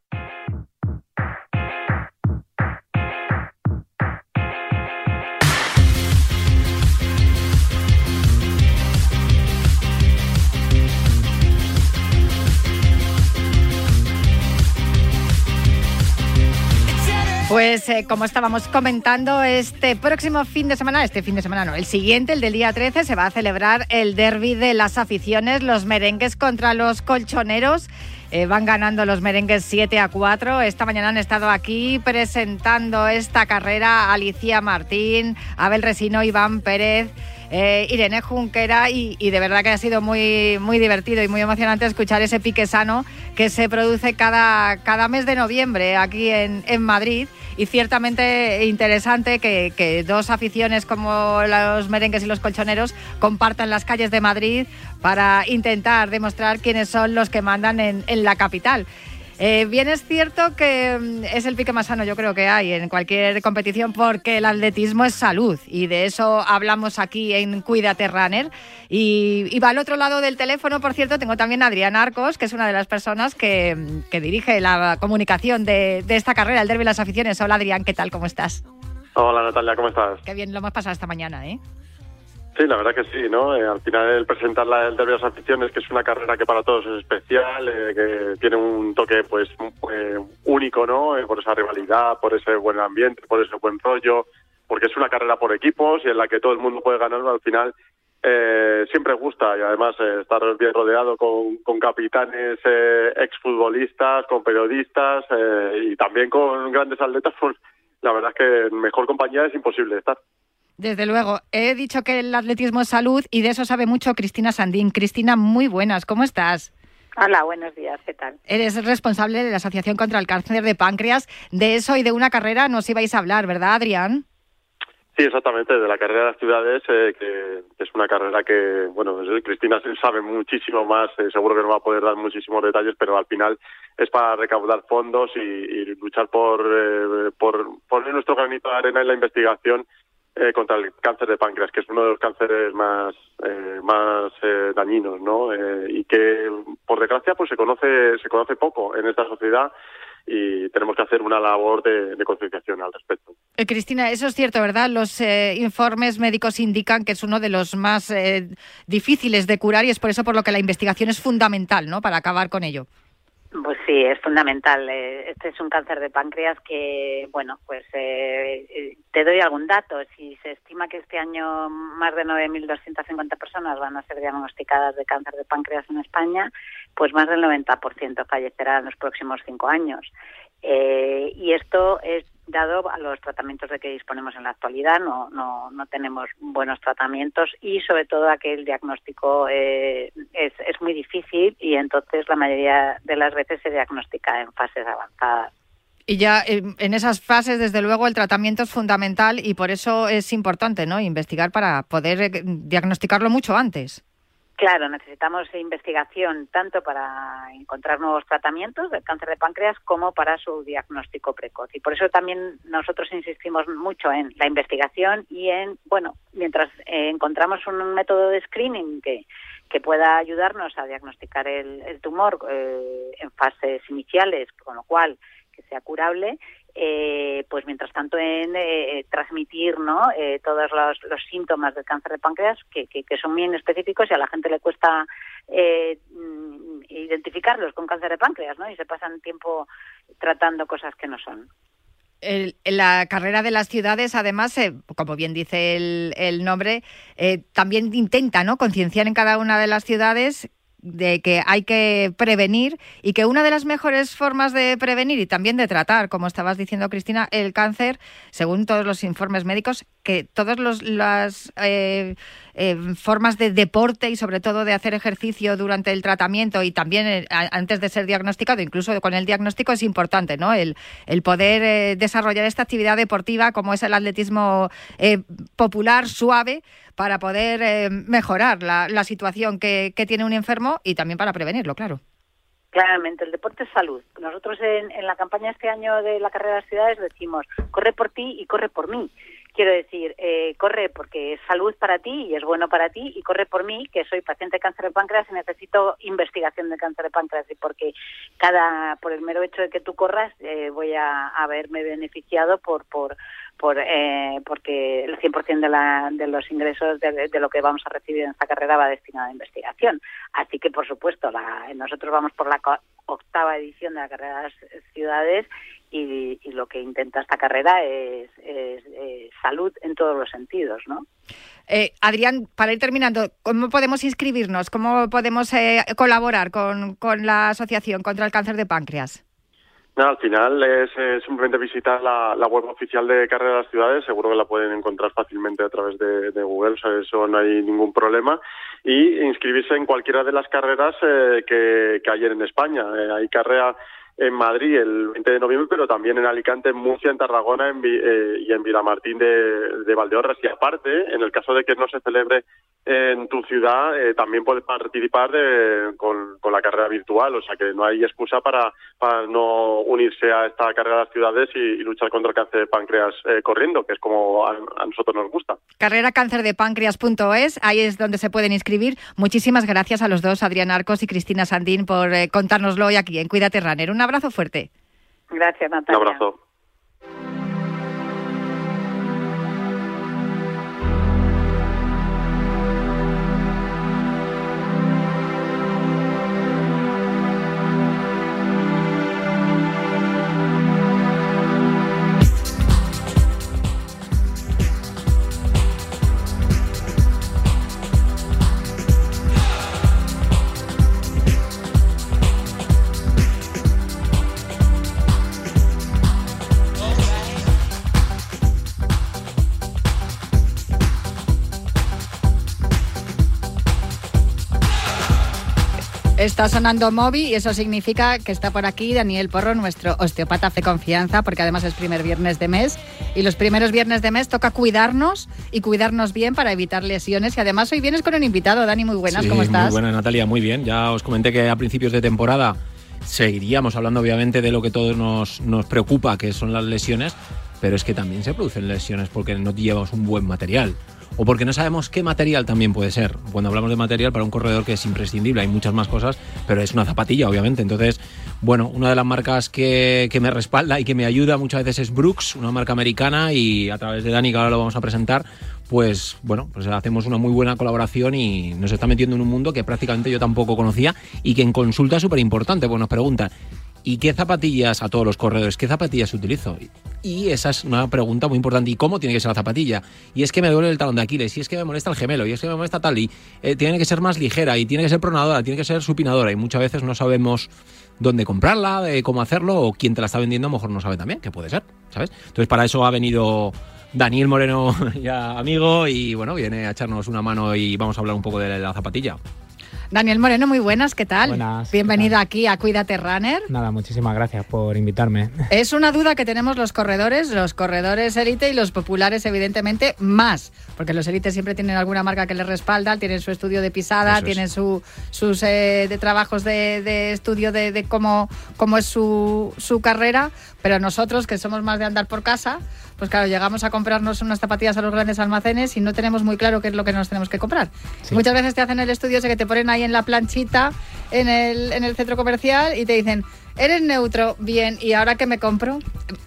Pues eh, como estábamos comentando, este próximo fin de semana, este fin de semana no, el siguiente, el del día 13, se va a celebrar el derby de las aficiones, los merengues contra los colchoneros. Eh, van ganando los merengues 7 a 4. Esta mañana han estado aquí presentando esta carrera Alicia Martín, Abel Resino, Iván Pérez. Eh, Irene Junquera y, y de verdad que ha sido muy, muy divertido y muy emocionante escuchar ese pique sano que se produce cada, cada mes de noviembre aquí en, en Madrid y ciertamente interesante que, que dos aficiones como los merengues y los colchoneros compartan las calles de Madrid para intentar demostrar quiénes son los que mandan en, en la capital. Eh, bien es cierto que mm, es el pique más sano yo creo que hay en cualquier competición porque el atletismo es salud y de eso hablamos aquí en Cuídate Runner y, y va al otro lado del teléfono, por cierto, tengo también a Adrián Arcos, que es una de las personas que, mm, que dirige la comunicación de, de esta carrera, el Derby de las Aficiones. Hola Adrián, ¿qué tal? ¿Cómo estás? Hola Natalia, ¿cómo estás? Qué bien lo hemos pasado esta mañana, ¿eh? Sí, la verdad que sí, ¿no? Eh, al final el presentar la el Derby de las aficiones, que es una carrera que para todos es especial, eh, que tiene un toque pues eh, único, ¿no? Eh, por esa rivalidad, por ese buen ambiente, por ese buen rollo, porque es una carrera por equipos y en la que todo el mundo puede ganar, al final siempre gusta y además estar bien rodeado con, con capitanes exfutbolistas, con periodistas y también con grandes atletas, pues la verdad es que mejor compañía es imposible estar. Desde luego, he dicho que el atletismo es salud y de eso sabe mucho Cristina Sandín. Cristina, muy buenas, ¿cómo estás? Hola, buenos días, ¿qué tal? Eres responsable de la Asociación contra el Cáncer de Páncreas. De eso y de una carrera nos ibais a hablar, ¿verdad, Adrián? Sí, exactamente, de la carrera de las ciudades, eh, que, es una carrera que, bueno, Cristina sabe muchísimo más, eh, seguro que nos va a poder dar muchísimos detalles, pero al final es para recaudar fondos y, y luchar por, eh, por poner nuestro granito de arena en la investigación eh, contra el cáncer de páncreas, que es uno de los cánceres más eh, más eh, dañinos, ¿no? Eh, y que por desgracia pues se conoce se conoce poco en esta sociedad y tenemos que hacer una labor de, de concienciación al respecto. Eh, Cristina, eso es cierto, ¿verdad? Los informes médicos indican que es uno de los más difíciles de curar y es por eso por lo que la investigación es fundamental, ¿no? Para acabar con ello. Pues sí, es fundamental. Eh, Este es un cáncer de páncreas que, bueno, pues eh, eh, te doy algún dato. Si se estima que este año más de 9.250 personas van a ser diagnosticadas de cáncer de páncreas en España, pues más del 90% fallecerá en los próximos cinco años. Eh, y esto es dado a los tratamientos de que disponemos en la actualidad, no, no, no tenemos buenos tratamientos y sobre todo a que el diagnóstico eh, es, es muy difícil y entonces la mayoría de las veces se diagnostica en fases avanzadas. Y ya eh, en esas fases, desde luego, el tratamiento es fundamental y por eso es importante, ¿no? Investigar para poder eh, diagnosticarlo mucho antes. Claro, necesitamos investigación tanto para encontrar nuevos tratamientos del cáncer de páncreas como para su diagnóstico precoz. Y por eso también nosotros insistimos mucho en la investigación y en, bueno, mientras eh, encontramos un método de screening que, que pueda ayudarnos a diagnosticar el, tumor eh, en fases iniciales, con lo cual que sea curable, eh, pues mientras tanto en eh, transmitir ¿no? Eh, todos los, síntomas del cáncer de páncreas que, son bien específicos y a la gente le cuesta mm, identificarlos con cáncer de páncreas ¿no? y se pasan tiempo tratando cosas que no son. la carrera de las ciudades, además, como bien dice el, el nombre, también intenta ¿no? concienciar en cada una de las ciudades de que hay que prevenir y que una de las mejores formas de prevenir y también de tratar, como estabas diciendo Cristina, el cáncer, según todos los informes médicos, que todas las eh, eh, formas de deporte y sobre todo de hacer ejercicio durante el tratamiento y también eh, antes de ser diagnosticado, incluso con el diagnóstico es importante, ¿no? El, poder desarrollar esta actividad deportiva como es el atletismo popular, suave, para poder mejorar la, situación que tiene un enfermo y también para prevenirlo, claro. Claramente, el deporte es salud. Nosotros en, en, la campaña este año de la carrera de las ciudades decimos, corre por ti y corre por mí. Quiero decir, eh, corre porque es salud para ti y es bueno para ti y corre por mí, que soy paciente de cáncer de páncreas y necesito investigación de cáncer de páncreas y porque cada, por el mero hecho de que tú corras, eh, voy a haberme beneficiado por, por, por eh, porque el 100% de, la, de los ingresos de, lo que vamos a recibir en esta carrera va destinado a investigación. Así que, por supuesto, la, nosotros vamos por la octava edición de la carrera de las ciudades y, lo que intenta esta carrera es, salud en todos los sentidos, ¿no? Eh, Adrián, para ir terminando, ¿cómo podemos inscribirnos? ¿Cómo podemos eh, colaborar con, la Asociación contra el Cáncer de Páncreas? al final es, simplemente visitar la, web oficial de Carrera de las Ciudades, seguro que la pueden encontrar fácilmente a través de, Google, o sea, eso no hay ningún problema, y inscribirse en cualquiera de las carreras eh, que, que hay en España. hay carrera en Madrid el 20 de noviembre, pero también en Alicante, en Murcia, en Tarragona en, eh, y en Vilamartín de, de, Valdeorras. Y aparte, en el caso de que no se celebre en tu ciudad, eh, también puedes participar de, con, con, la carrera virtual. O sea que no hay excusa para, para no unirse a esta carrera de las ciudades y, luchar contra el cáncer de páncreas eh, corriendo, que es como a, a, nosotros nos gusta. Carrera Páncreas.es, ahí es donde se pueden inscribir. Muchísimas gracias a los dos, Adrián Arcos y Cristina Sandín, por contárnoslo hoy aquí en Cuídate Runner. Una abrazo fuerte. Gracias, Natalia. Un abrazo. Está sonando Moby y eso significa que está por aquí Daniel Porro, nuestro osteopata de confianza, porque además es primer viernes de mes y los primeros viernes de mes toca cuidarnos y cuidarnos bien para evitar lesiones y además hoy vienes con un invitado, Dani, muy buenas, ¿cómo estás? Muy buenas, Natalia, muy bien. Ya os comenté que a principios de temporada seguiríamos hablando obviamente de lo que todos nos, nos preocupa, que son las lesiones, pero es que también se producen lesiones porque no llevamos un buen material o porque no sabemos qué material también puede ser. Cuando hablamos de material para un corredor que es imprescindible, hay muchas más cosas, pero es una zapatilla, obviamente. Entonces, bueno, una de las marcas que, me respalda y que me ayuda muchas veces es Brooks, una marca americana, y a través de Dani, que ahora lo vamos a presentar, pues bueno, pues hacemos una muy buena colaboración y nos está metiendo en un mundo que prácticamente yo tampoco conocía y que en consulta es súper importante. Pues nos preguntan, ¿y qué zapatillas a todos los corredores? ¿Qué zapatillas utilizo? Y esa es una pregunta muy importante. ¿Y cómo tiene que ser la zapatilla? Y es que me duele el talón de Aquiles, y es que me molesta el gemelo, y es que me molesta tal, y eh, tiene que ser más ligera, y tiene que ser pronadora, tiene que ser supinadora, y muchas veces no sabemos dónde comprarla, de cómo hacerlo, o quién te la está vendiendo, a lo mejor no sabe también, que puede ser, ¿sabes? Entonces para eso ha venido Daniel Moreno, ya amigo, y bueno, viene a echarnos una mano y vamos a hablar un poco de la zapatilla. Daniel Moreno, muy buenas, ¿qué tal? Buenas. Bienvenido aquí a Cuídate Runner. Nada, muchísimas gracias por invitarme. Es una duda que tenemos los corredores, los corredores élite y los populares, evidentemente, más. Porque los élites siempre tienen alguna marca que les respalda, tienen su estudio de pisada, tienen su, sus eh, de trabajos de, de estudio de, de, cómo, cómo es su, su carrera. Pero nosotros, que somos más de andar por casa, pues claro, llegamos a comprarnos unas zapatillas a los grandes almacenes y no tenemos muy claro qué es lo que nos tenemos que comprar. Sí. Muchas veces te hacen el estudio ese que te ponen ahí en la planchita en el, en el centro comercial y te dicen, eres neutro, bien, ¿y ahora qué me compro?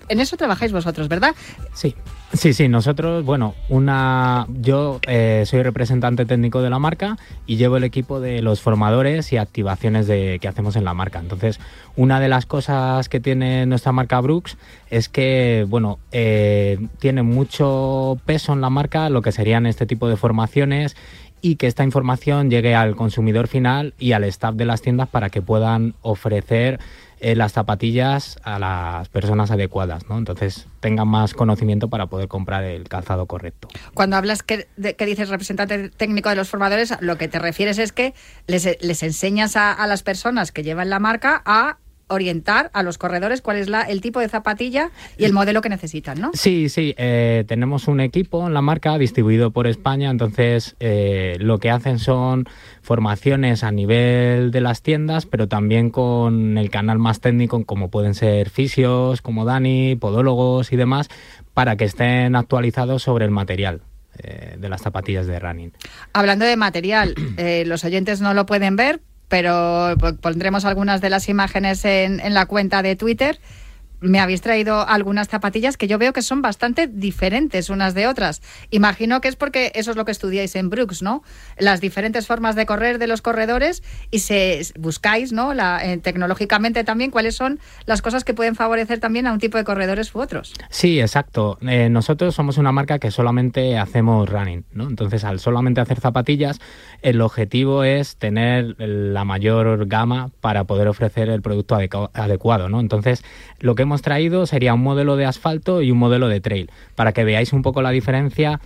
En eso trabajáis vosotros, ¿verdad? Sí. Sí, sí, nosotros, bueno, una, yo eh, soy representante técnico de la marca y llevo el equipo de los formadores y activaciones de, que hacemos en la marca. Entonces, una de las cosas que tiene nuestra marca Brooks es que, bueno, eh, tiene mucho peso en la marca lo que serían este tipo de formaciones y que esta información llegue al consumidor final y al staff de las tiendas para que puedan ofrecer eh, las zapatillas a las personas adecuadas, ¿no? Entonces tengan más conocimiento para poder comprar el calzado correcto. Cuando hablas que, que dices representante técnico de los formadores, lo que te refieres es que les, les enseñas a, a las personas que llevan la marca a orientar a los corredores cuál es la, el tipo de zapatilla y el modelo que necesitan, ¿no? Sí, sí. Eh, tenemos un equipo en la marca distribuido por España, entonces eh, lo que hacen son formaciones a nivel de las tiendas, pero también con el canal más técnico, como pueden ser fisios, como Dani, podólogos y demás, para que estén actualizados sobre el material eh, de las zapatillas de running. Hablando de material, eh, los oyentes no lo pueden ver, pero pondremos algunas de las imágenes en, en la cuenta de Twitter me habéis traído algunas zapatillas que yo veo que son bastante diferentes unas de otras. Imagino que es porque eso es lo que estudiáis en Brooks, ¿no? Las diferentes formas de correr de los corredores y se buscáis, ¿no? La, eh, tecnológicamente también cuáles son las cosas que pueden favorecer también a un tipo de corredores u otros. Sí, exacto. Eh, nosotros somos una marca que solamente hacemos running, ¿no? Entonces, al solamente hacer zapatillas, el objetivo es tener la mayor gama para poder ofrecer el producto adecuado, ¿no? Entonces, lo que hemos traído sería un modelo de asfalto y un modelo de trail, para que veáis un poco la diferencia.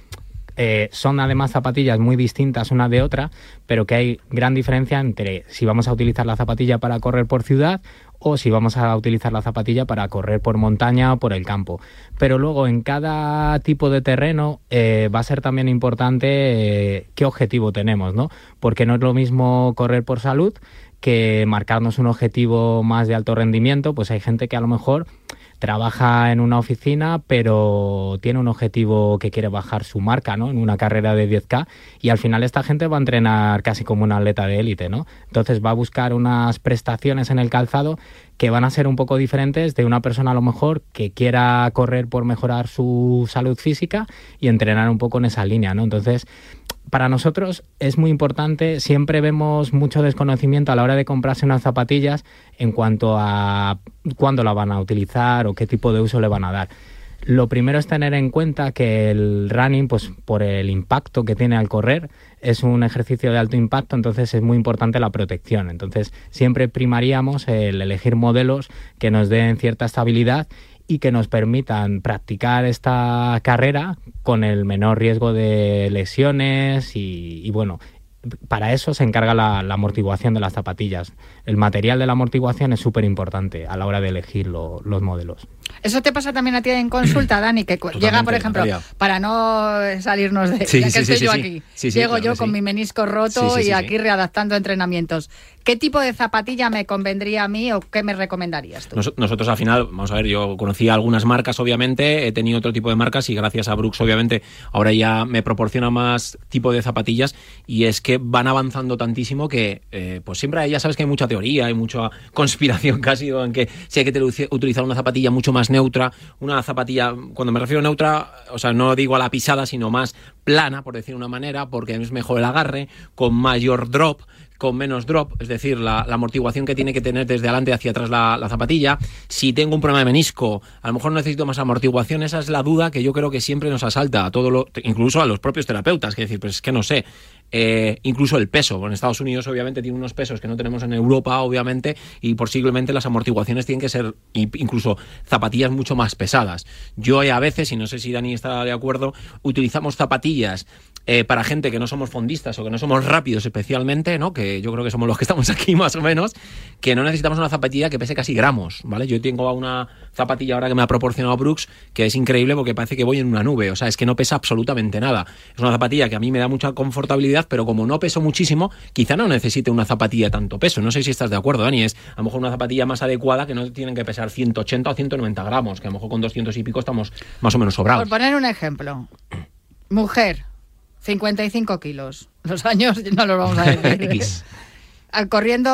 Eh, son además zapatillas muy distintas una de otra, pero que hay gran diferencia entre si vamos a utilizar la zapatilla para correr por ciudad o si vamos a utilizar la zapatilla para correr por montaña o por el campo. Pero luego en cada tipo de terreno eh, va a ser también importante eh, qué objetivo tenemos, ¿no? Porque no es lo mismo correr por salud que marcarnos un objetivo más de alto rendimiento, pues hay gente que a lo mejor trabaja en una oficina, pero tiene un objetivo que quiere bajar su marca, ¿no? En una carrera de 10K y al final esta gente va a entrenar casi como un atleta de élite, ¿no? Entonces va a buscar unas prestaciones en el calzado que van a ser un poco diferentes de una persona a lo mejor que quiera correr por mejorar su salud física y entrenar un poco en esa línea, ¿no? Entonces, para nosotros es muy importante, siempre vemos mucho desconocimiento a la hora de comprarse unas zapatillas en cuanto a cuándo la van a utilizar o qué tipo de uso le van a dar. Lo primero es tener en cuenta que el running, pues por el impacto que tiene al correr, es un ejercicio de alto impacto, entonces es muy importante la protección. Entonces siempre primaríamos el elegir modelos que nos den cierta estabilidad y que nos permitan practicar esta carrera con el menor riesgo de lesiones y, bueno, para eso se encarga la, amortiguación de las zapatillas. El material de la amortiguación es súper importante a la hora de elegir lo, los modelos. Eso te pasa también a ti en consulta, Dani, que Totalmente, llega, por ejemplo, María. para no salirnos de... Sí, ya que sí, estoy sí, yo sí. aquí, Sí, sí, llego claro yo con sí. mi menisco roto Sí, sí, y sí, aquí sí. readaptando entrenamientos. ¿Qué tipo de zapatilla me convendría a mí o qué me recomendarías tú? Nos- nosotros al final, vamos a ver, yo conocía algunas marcas, obviamente, he tenido otro tipo de marcas y gracias a Brooks, obviamente, ahora ya me proporciona más tipo de zapatillas y es que van avanzando tantísimo que, eh, pues siempre, ya sabes que hay mucha teoría, hay mucha conspiración casi, en que si hay que utilizar una zapatilla mucho mucho más neutra, una zapatilla, cuando me refiero a neutra, o sea, no digo a la pisada, sino más plana, por decir una manera, porque es mejor el agarre, con mayor drop, con menos drop, es decir, la, amortiguación que tiene que tener desde adelante hacia atrás la, zapatilla. Si tengo un problema de menisco, a lo mejor necesito más amortiguación, esa es la duda que yo creo que siempre nos asalta a todo lo, incluso a los propios terapeutas, que decir, pues es que no sé, eh, incluso el peso. En Estados Unidos, obviamente, tiene unos pesos que no tenemos en Europa, obviamente, y posiblemente las amortiguaciones tienen que ser incluso zapatillas mucho más pesadas. Yo a veces, y no sé si Dani está de acuerdo, utilizamos zapatillas eh, para gente que no somos fondistas o que no somos rápidos especialmente, ¿no? que yo creo que somos los que estamos aquí más o menos, que no necesitamos una zapatilla que pese casi gramos. ¿vale? Yo tengo una zapatilla ahora que me ha proporcionado Brooks que es increíble porque parece que voy en una nube, o sea, es que no pesa absolutamente nada. Es una zapatilla que a mí me da mucha confortabilidad pero como no peso muchísimo, quizá no necesite una zapatilla de tanto peso. No sé si estás de acuerdo, Dani. Es a lo mejor una zapatilla más adecuada que no tienen que pesar 180 o 190 gramos, que a lo mejor con 200 y pico estamos más o menos sobrados. Por poner un ejemplo, mujer, 55 kilos. Los años no los vamos a decir. corriendo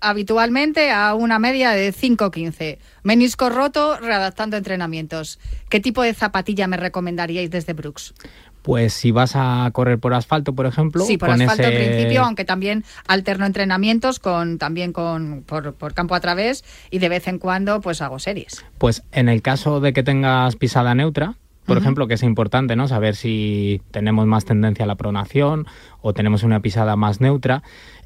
habitualmente a una media de 5.15. Menisco roto, readaptando entrenamientos. ¿Qué tipo de zapatilla me recomendaríais desde Brooks? Pues si vas a correr por asfalto, por ejemplo. Sí, por asfalto al principio, aunque también alterno entrenamientos con también con por, campo a través y de vez en cuando pues hago series. Pues en el caso de que tengas pisada neutra, por ejemplo, que es importante, ¿no? Saber si tenemos más tendencia a la pronación o tenemos una pisada más neutra.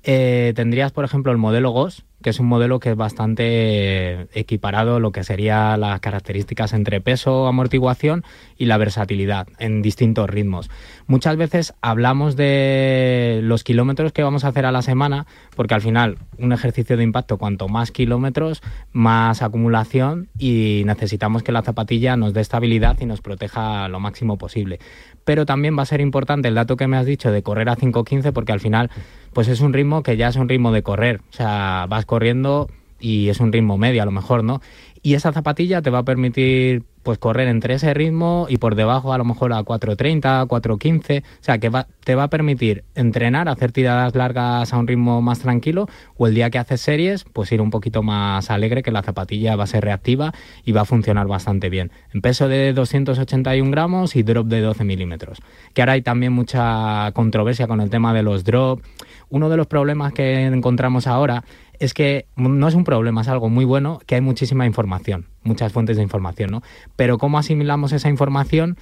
Eh, tendrías, por ejemplo, el modelo GOS, que es un modelo que es bastante equiparado lo que serían las características entre peso, amortiguación y la versatilidad en distintos ritmos. Muchas veces hablamos de los kilómetros que vamos a hacer a la semana, porque al final un ejercicio de impacto, cuanto más kilómetros, más acumulación y necesitamos que la zapatilla nos dé estabilidad y nos proteja lo máximo posible. Pero también va a ser importante el dato que me has dicho de correr a 5.15, porque al final pues es un ritmo que ya es un ritmo de correr. O sea, vas corriendo y es un ritmo medio a lo mejor, ¿no? Y esa zapatilla te va a permitir pues correr entre ese ritmo y por debajo a lo mejor a 4.30, 4.15, o sea que te va a permitir entrenar, hacer tiradas largas a un ritmo más tranquilo o el día que haces series pues ir un poquito más alegre que la zapatilla va a ser reactiva y va a funcionar bastante bien. En peso de 281 gramos y drop de 12 milímetros. Que ahora hay también mucha controversia con el tema de los drop. Uno de los problemas que encontramos ahora es que no es un problema, es algo muy bueno, que hay muchísima información, muchas fuentes de información, ¿no? Pero cómo asimilamos esa información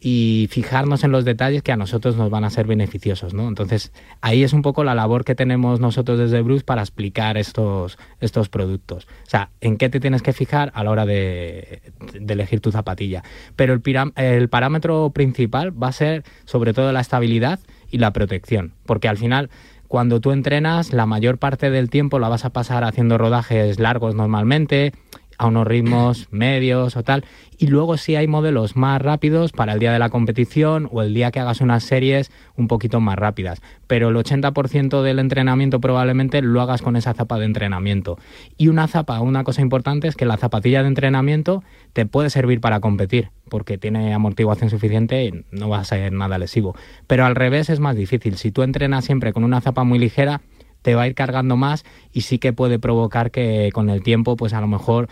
y fijarnos en los detalles que a nosotros nos van a ser beneficiosos, ¿no? Entonces, ahí es un poco la labor que tenemos nosotros desde Bruce para explicar estos, estos productos. O sea, en qué te tienes que fijar a la hora de, elegir tu zapatilla. Pero el, el parámetro principal va a ser sobre todo la estabilidad y la protección, porque al final cuando tú entrenas, la mayor parte del tiempo la vas a pasar haciendo rodajes largos normalmente, a unos ritmos medios o tal. Y luego si hay modelos más rápidos para el día de la competición o el día que hagas unas series un poquito más rápidas. Pero el 80% del entrenamiento probablemente lo hagas con esa zapa de entrenamiento. Y una zapa, una cosa importante es que la zapatilla de entrenamiento te puede servir para competir, porque tiene amortiguación suficiente y no va a ser nada lesivo. Pero al revés es más difícil. Si tú entrenas siempre con una zapa muy ligera, te va a ir cargando más y sí que puede provocar que con el tiempo, pues a lo mejor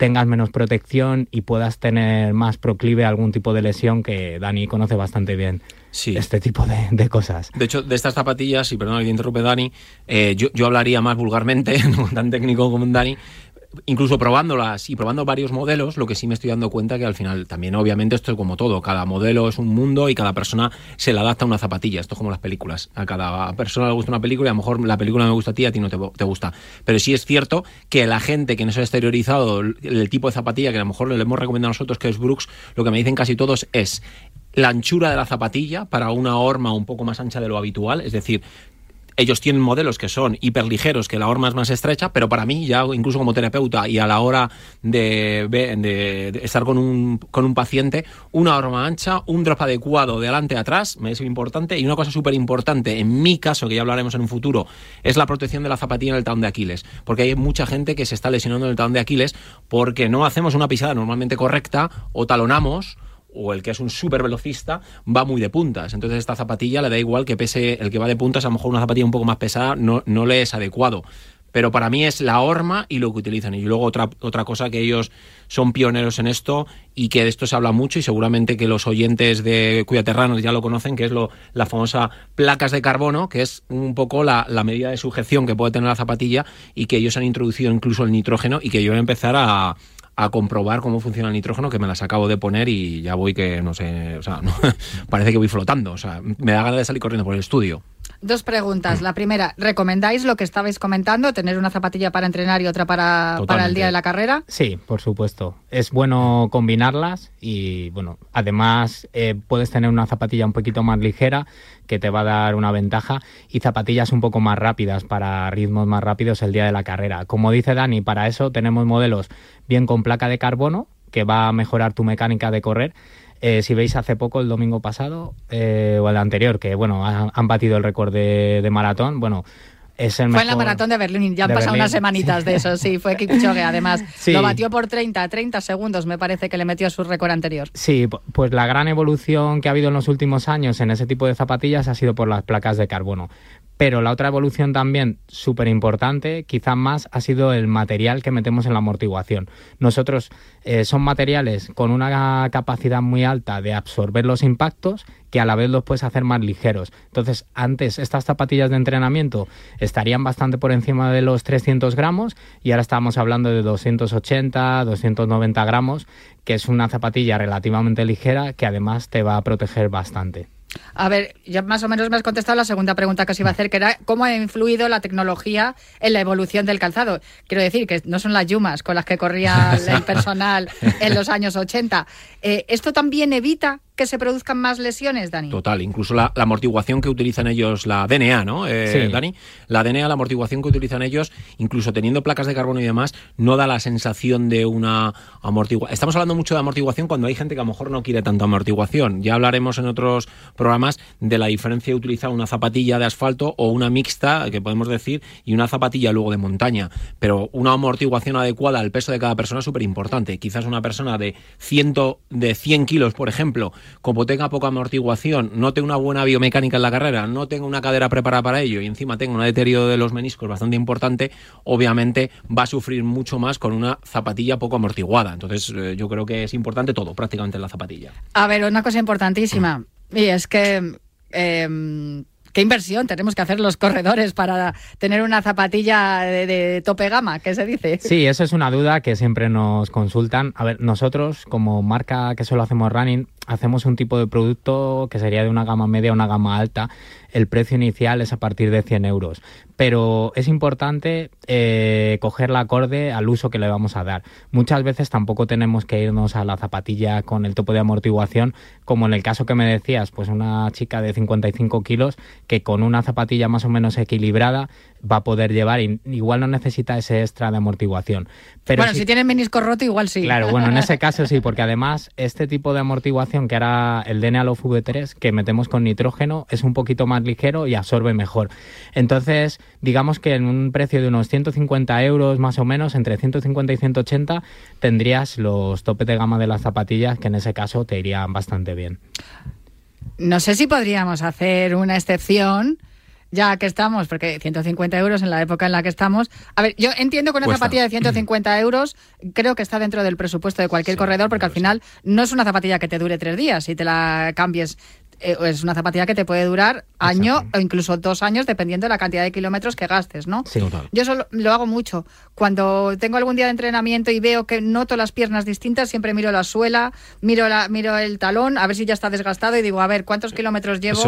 tengas menos protección y puedas tener más proclive a algún tipo de lesión que Dani conoce bastante bien. Sí. Este tipo de, cosas. De hecho, de estas zapatillas, y perdón que interrumpe Dani, eh, yo, yo hablaría más vulgarmente, no tan técnico como Dani, incluso probándolas y probando varios modelos, lo que sí me estoy dando cuenta que al final también obviamente esto es como todo, cada modelo es un mundo y cada persona se le adapta a una zapatilla, esto es como las películas, a cada persona le gusta una película y a lo mejor la película me gusta a ti, a ti no te, gusta, pero sí es cierto que la gente que no se ha exteriorizado el, tipo de zapatilla que a lo mejor le hemos recomendado a nosotros que es Brooks, lo que me dicen casi todos es la anchura de la zapatilla para una horma un poco más ancha de lo habitual, es decir, ellos tienen modelos que son hiperligeros, que la horma es más estrecha, pero para mí, ya incluso como terapeuta y a la hora de, estar con un, con un paciente, una horma ancha, un drop adecuado de adelante a atrás, me es importante. Y una cosa súper importante, en mi caso, que ya hablaremos en un futuro, es la protección de la zapatilla en el talón de Aquiles. Porque hay mucha gente que se está lesionando en el talón de Aquiles porque no hacemos una pisada normalmente correcta o talonamos o el que es un súper velocista va muy de puntas. Entonces esta zapatilla le da igual que pese el que va de puntas, a lo mejor una zapatilla un poco más pesada no, no le es adecuado. pero para mí es la horma y lo que utilizan. Y luego otra, otra cosa que ellos son pioneros en esto y que de esto se habla mucho y seguramente que los oyentes de Cuyaterranos ya lo conocen, que es lo, la famosa placas de carbono, que es un poco la, la medida de sujeción que puede tener la zapatilla y que ellos han introducido incluso el nitrógeno y que yo voy a empezar a, a comprobar cómo funciona el nitrógeno, que me las acabo de poner y ya voy que, no sé, o sea, parece que voy flotando, o sea, me da ganas de salir corriendo por el estudio. Dos preguntas. La primera, ¿recomendáis lo que estabais comentando, tener una zapatilla para entrenar y otra para, para el día de la carrera? Sí, por supuesto. Es bueno combinarlas y, bueno, además eh, puedes tener una zapatilla un poquito más ligera que te va a dar una ventaja y zapatillas un poco más rápidas para ritmos más rápidos el día de la carrera. Como dice Dani, para eso tenemos modelos bien con placa de carbono que va a mejorar tu mecánica de correr eh, si veis hace poco, el domingo pasado, eh, o el anterior, que bueno, han, batido el récord de, maratón, bueno, es el Fue en la maratón de Berlín, ya han pasado unas semanitas de eso, sí, fue Kipchoge, además. Lo batió por 30, 30 segundos, me parece que le metió su récord anterior. Sí, pues la gran evolución que ha habido en los últimos años en ese tipo de zapatillas ha sido por las placas de carbono. Pero la otra evolución también súper importante, quizás más, ha sido el material que metemos en la amortiguación. Nosotros eh, son materiales con una capacidad muy alta de absorber los impactos que a la vez los puedes hacer más ligeros. Entonces, antes estas zapatillas de entrenamiento estarían bastante por encima de los 300 gramos y ahora estamos hablando de 280, 290 gramos, que es una zapatilla relativamente ligera que además te va a proteger bastante. A ver, ya más o menos me has contestado la segunda pregunta que os iba a hacer, que era cómo ha influido la tecnología en la evolución del calzado. Quiero decir que no son las yumas con las que corría el personal en los años 80. Eh, ¿Esto también evita que se produzcan más lesiones, Dani? Total, incluso la, amortiguación que utilizan ellos, la DNA, ¿no, eh, Dani? La DNA, la amortiguación que utilizan ellos, incluso teniendo placas de carbono y demás, no da la sensación de una amortiguación. Estamos hablando mucho de amortiguación cuando hay gente que a lo mejor no quiere tanto amortiguación. Ya hablaremos en otros programas de la diferencia de utilizar una zapatilla de asfalto o una mixta, que podemos decir, y una zapatilla luego de montaña. Pero una amortiguación adecuada al peso de cada persona es súper importante. Quizás una persona de, ciento, de 100 kilos, por ejemplo, como tenga poca amortiguación, no tenga una buena biomecánica en la carrera, no tenga una cadera preparada para ello y encima tenga un deterioro de los meniscos bastante importante, obviamente va a sufrir mucho más con una zapatilla poco amortiguada. Entonces, eh, yo creo que es importante todo, prácticamente en la zapatilla. A ver, una cosa importantísima, y es que em, ¿Qué inversión tenemos que hacer los corredores para tener una zapatilla de, tope gama, ¿Qué se dice? Sí, eso es una duda que siempre nos consultan. A ver, nosotros como marca que solo hacemos running, hacemos un tipo de producto que sería de una gama media a una gama alta. El precio inicial es a partir de 100 euros. Pero es importante eh, coger la acorde al uso que le vamos a dar. Muchas veces tampoco tenemos que irnos a la zapatilla con el topo de amortiguación, como en el caso que me decías, pues una chica de 55 kilos que con una zapatilla más o menos equilibrada va a poder llevar, y igual no necesita ese extra de amortiguación. Pero bueno, si, tiene menisco roto, igual sí. Claro, bueno, en ese caso sí, porque además este tipo de amortiguación que hará el DNA Low V3, que metemos con nitrógeno, es un poquito más ligero y absorbe mejor. Entonces, digamos que en un precio de unos 150 euros más o menos, entre 150 y 180, tendrías los topes de gama de las zapatillas, que en ese caso te irían bastante bien. No sé si podríamos hacer una excepción ya que estamos, porque 150 euros en la época en la que estamos. A ver, yo entiendo que una zapatilla de 150 euros creo que está dentro del presupuesto de cualquier corredor, porque al final no es una zapatilla que te dure tres días y te la cambies eh, es una zapatilla que te puede durar año o incluso dos años dependiendo de la cantidad de kilómetros que gastes, ¿no? Sí, Yo eso lo hago mucho. Cuando tengo algún día de entrenamiento y veo que noto las piernas distintas, siempre miro la suela, miro la, miro el talón, a ver si ya está desgastado y digo, a ver, ¿cuántos kilómetros llevo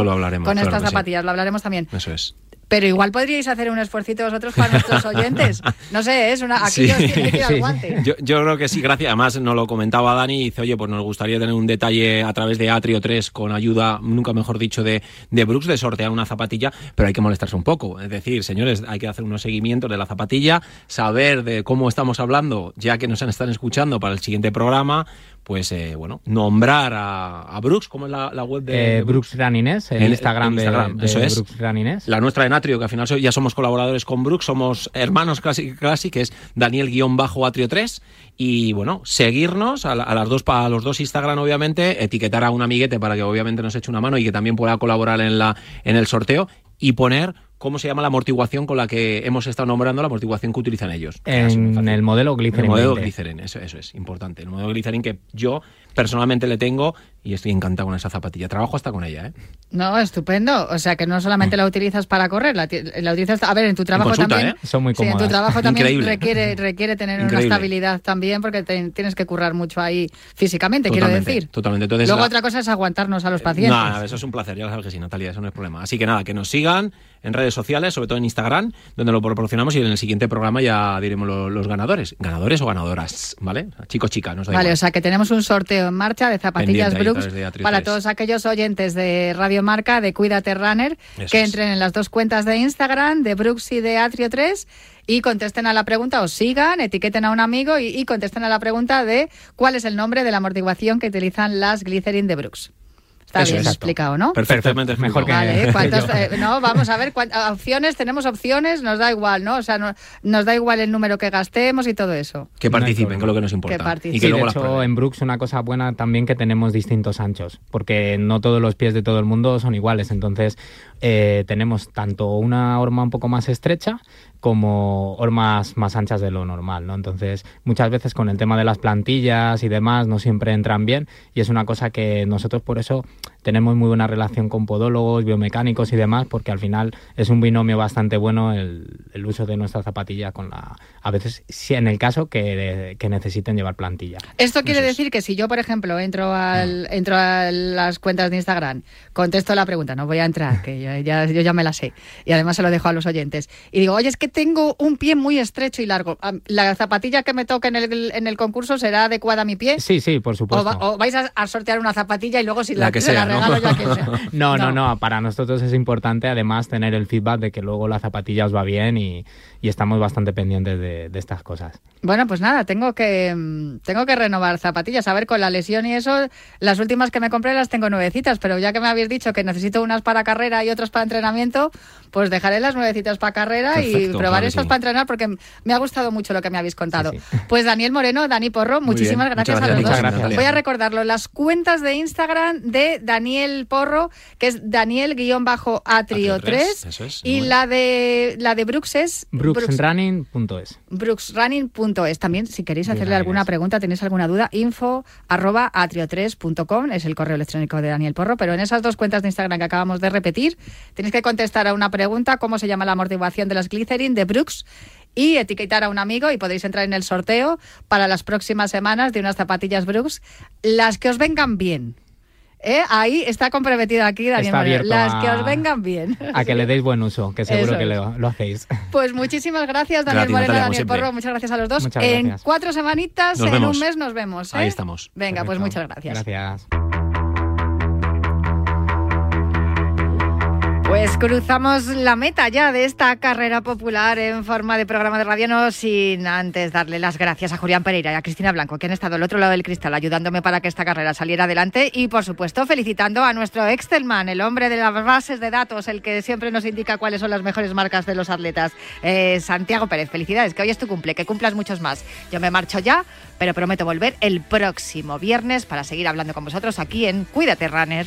con estas zapatillas? Lo hablaremos también. Eso es. Pero igual podríais hacer un esfuercito vosotros para nuestros oyentes. No sé, es una. Aquí tiene que al guante. Yo, yo, creo que sí, gracias. Además, nos lo comentaba Dani y dice, oye, pues nos gustaría tener un detalle a través de Atrio 3 con ayuda, nunca mejor dicho, de, de Brooks, de sortear una zapatilla, pero hay que molestarse un poco. Es decir, señores, hay que hacer unos seguimientos de la zapatilla, saber de cómo estamos hablando, ya que nos están escuchando para el siguiente programa pues eh, bueno, nombrar a, Brooks, ¿cómo es la, web de eh, Brooks Runnines, el, Instagram, de, eso es. Brooks Runnines. La nuestra de Natrio, que al final ya somos colaboradores con Brooks, somos hermanos casi, casi que es Daniel-Atrio3 y bueno, seguirnos a, las dos a los dos Instagram obviamente, etiquetar a un amiguete para que obviamente nos eche una mano y que también pueda colaborar en la en el sorteo y poner ¿cómo se llama la amortiguación con la que hemos estado nombrando la amortiguación que utilizan ellos? En el modelo Glycerin. El modelo 20. Glycerin, eso, eso es importante. El modelo Glycerin que yo personalmente le tengo y estoy encantado con esa zapatilla. Trabajo hasta con ella, ¿eh? No, estupendo. O sea, que no solamente la utilizas para correr, la, la utilizas... A ver, en tu trabajo consulta, también... ¿eh? Son muy Sí, en tu cómodas. trabajo también Increíble. requiere, requiere tener una estabilidad también porque te- tienes que currar mucho ahí físicamente, quiero decir. Totalmente. Entonces, Luego la- otra cosa es aguantarnos a los pacientes. No, eso es un placer, ya lo sabes que sí, Natalia, eso no es problema. Así que nada, que nos sigan en redes sociales, sobre todo en Instagram, donde lo proporcionamos y en el siguiente programa ya diremos lo- los ganadores. Ganadores o ganadoras, ¿vale? Chicos, chicas, nos da Vale, igual. o sea que tenemos un sorteo en marcha de zapatillas Brooks para 3. todos aquellos oyentes de Radio Marca, de Cuídate Runner, Eso que entren en las dos cuentas de Instagram, de Brooks y de Atrio 3, y contesten a la pregunta, o sigan, etiqueten a un amigo y, y contesten a la pregunta de cuál es el nombre de la amortiguación que utilizan las Glycerin de Brooks. Está Eso bien es. explicado, ¿no? Perfectamente Mejor explicado. que- Vale, ¿cuántos, yo. eh, no, vamos a ver, opciones, tenemos opciones, nos da igual, ¿no? O sea, no- nos da igual el número que gastemos y todo eso. Que participen, que es lo que nos importa. Que participen. y que Sí, luego de hecho, en Brooks una cosa buena también que tenemos distintos anchos, porque no todos los pies de todo el mundo son iguales. Entonces, eh, tenemos tanto una horma un poco más estrecha como hormas más anchas de lo normal, ¿no? Entonces, muchas veces con el tema de las plantillas y demás no siempre entran bien y es una cosa que nosotros por eso tenemos muy buena relación con podólogos, biomecánicos y demás, porque al final es un binomio bastante bueno el, el uso de nuestra zapatilla con la... A veces, si en el caso que, que necesiten llevar plantilla. Esto quiere decir que si yo, por ejemplo, entro al entro a las cuentas de Instagram, contesto la pregunta, no voy a entrar, que yo ya, yo ya me la sé, y además se lo dejo a los oyentes, y digo, oye, es que tengo un pie muy estrecho y largo, ¿la zapatilla que me toque en el, en el concurso será adecuada a mi pie? Sí, sí, por O, supuesto. va- o vais a, a sortear una zapatilla y luego si la, La que se la sea, ¿no? regalo yo a quien sea. No, no, no, para nosotros es importante además tener el feedback de que luego la zapatilla os va bien y, y estamos bastante pendientes de, de estas cosas. Bueno, pues nada, tengo que mm, tengo que renovar zapatillas. A ver, con la lesión y eso, las últimas que me compré las tengo nuevecitas, pero ya que me habéis dicho que necesito unas para carrera y otras para entrenamiento, pues dejaré las nuevecitas para carrera y probaré estas para entrenar porque me ha gustado mucho lo que me habéis contado. Pues Daniel Moreno, Dani Porro, Muy muchísimas bien, gracias, a los dos. Voy a recordarlo, las cuentas de Instagram de Daniel Porro, que es Daniel-Atrio Atrio 3, tres, eso es, y muy la de la de Brooks es Brooksrunning.es. brooksrunning.es. También, si queréis hacerle alguna pregunta, tenéis alguna duda, info arroba atrio3.com es el correo electrónico de Daniel Porro. Pero en esas dos cuentas de Instagram que acabamos de repetir, tenéis que contestar a una pregunta, cómo se llama la amortiguación de las Glycerin de Brooks y etiquetar a un amigo y podéis entrar en el sorteo para las próximas semanas de unas zapatillas Brooks, las que os vengan bien. ¿Eh? Ahí está comprometido aquí Daniel Las a- que os vengan bien. A que le deis buen uso, que seguro Eso que lo, lo hacéis. Pues muchísimas gracias, Daniel Gracias, Moreno, Daniel siempre. Porro. Muchas gracias a los dos. Muchas en gracias. cuatro semanitas, Nos en vemos. un mes nos vemos. ¿eh? Ahí estamos. Venga, pues muchas gracias. Gracias. Pues cruzamos la meta ya de esta carrera popular en forma de programa de radio, no sin antes darle las gracias a Julián Pereira y a Cristina Blanco, que han estado al otro lado del cristal ayudándome para que esta carrera saliera adelante y, por supuesto, felicitando a nuestro Excelman, el hombre de las bases de datos, el que siempre nos indica cuáles son las mejores marcas de los atletas. Eh, Santiago Pérez, felicidades, que hoy es tu cumple, que cumplas muchos más. Yo me marcho ya, pero prometo volver el próximo viernes para seguir hablando con vosotros aquí en Cuídate Runner.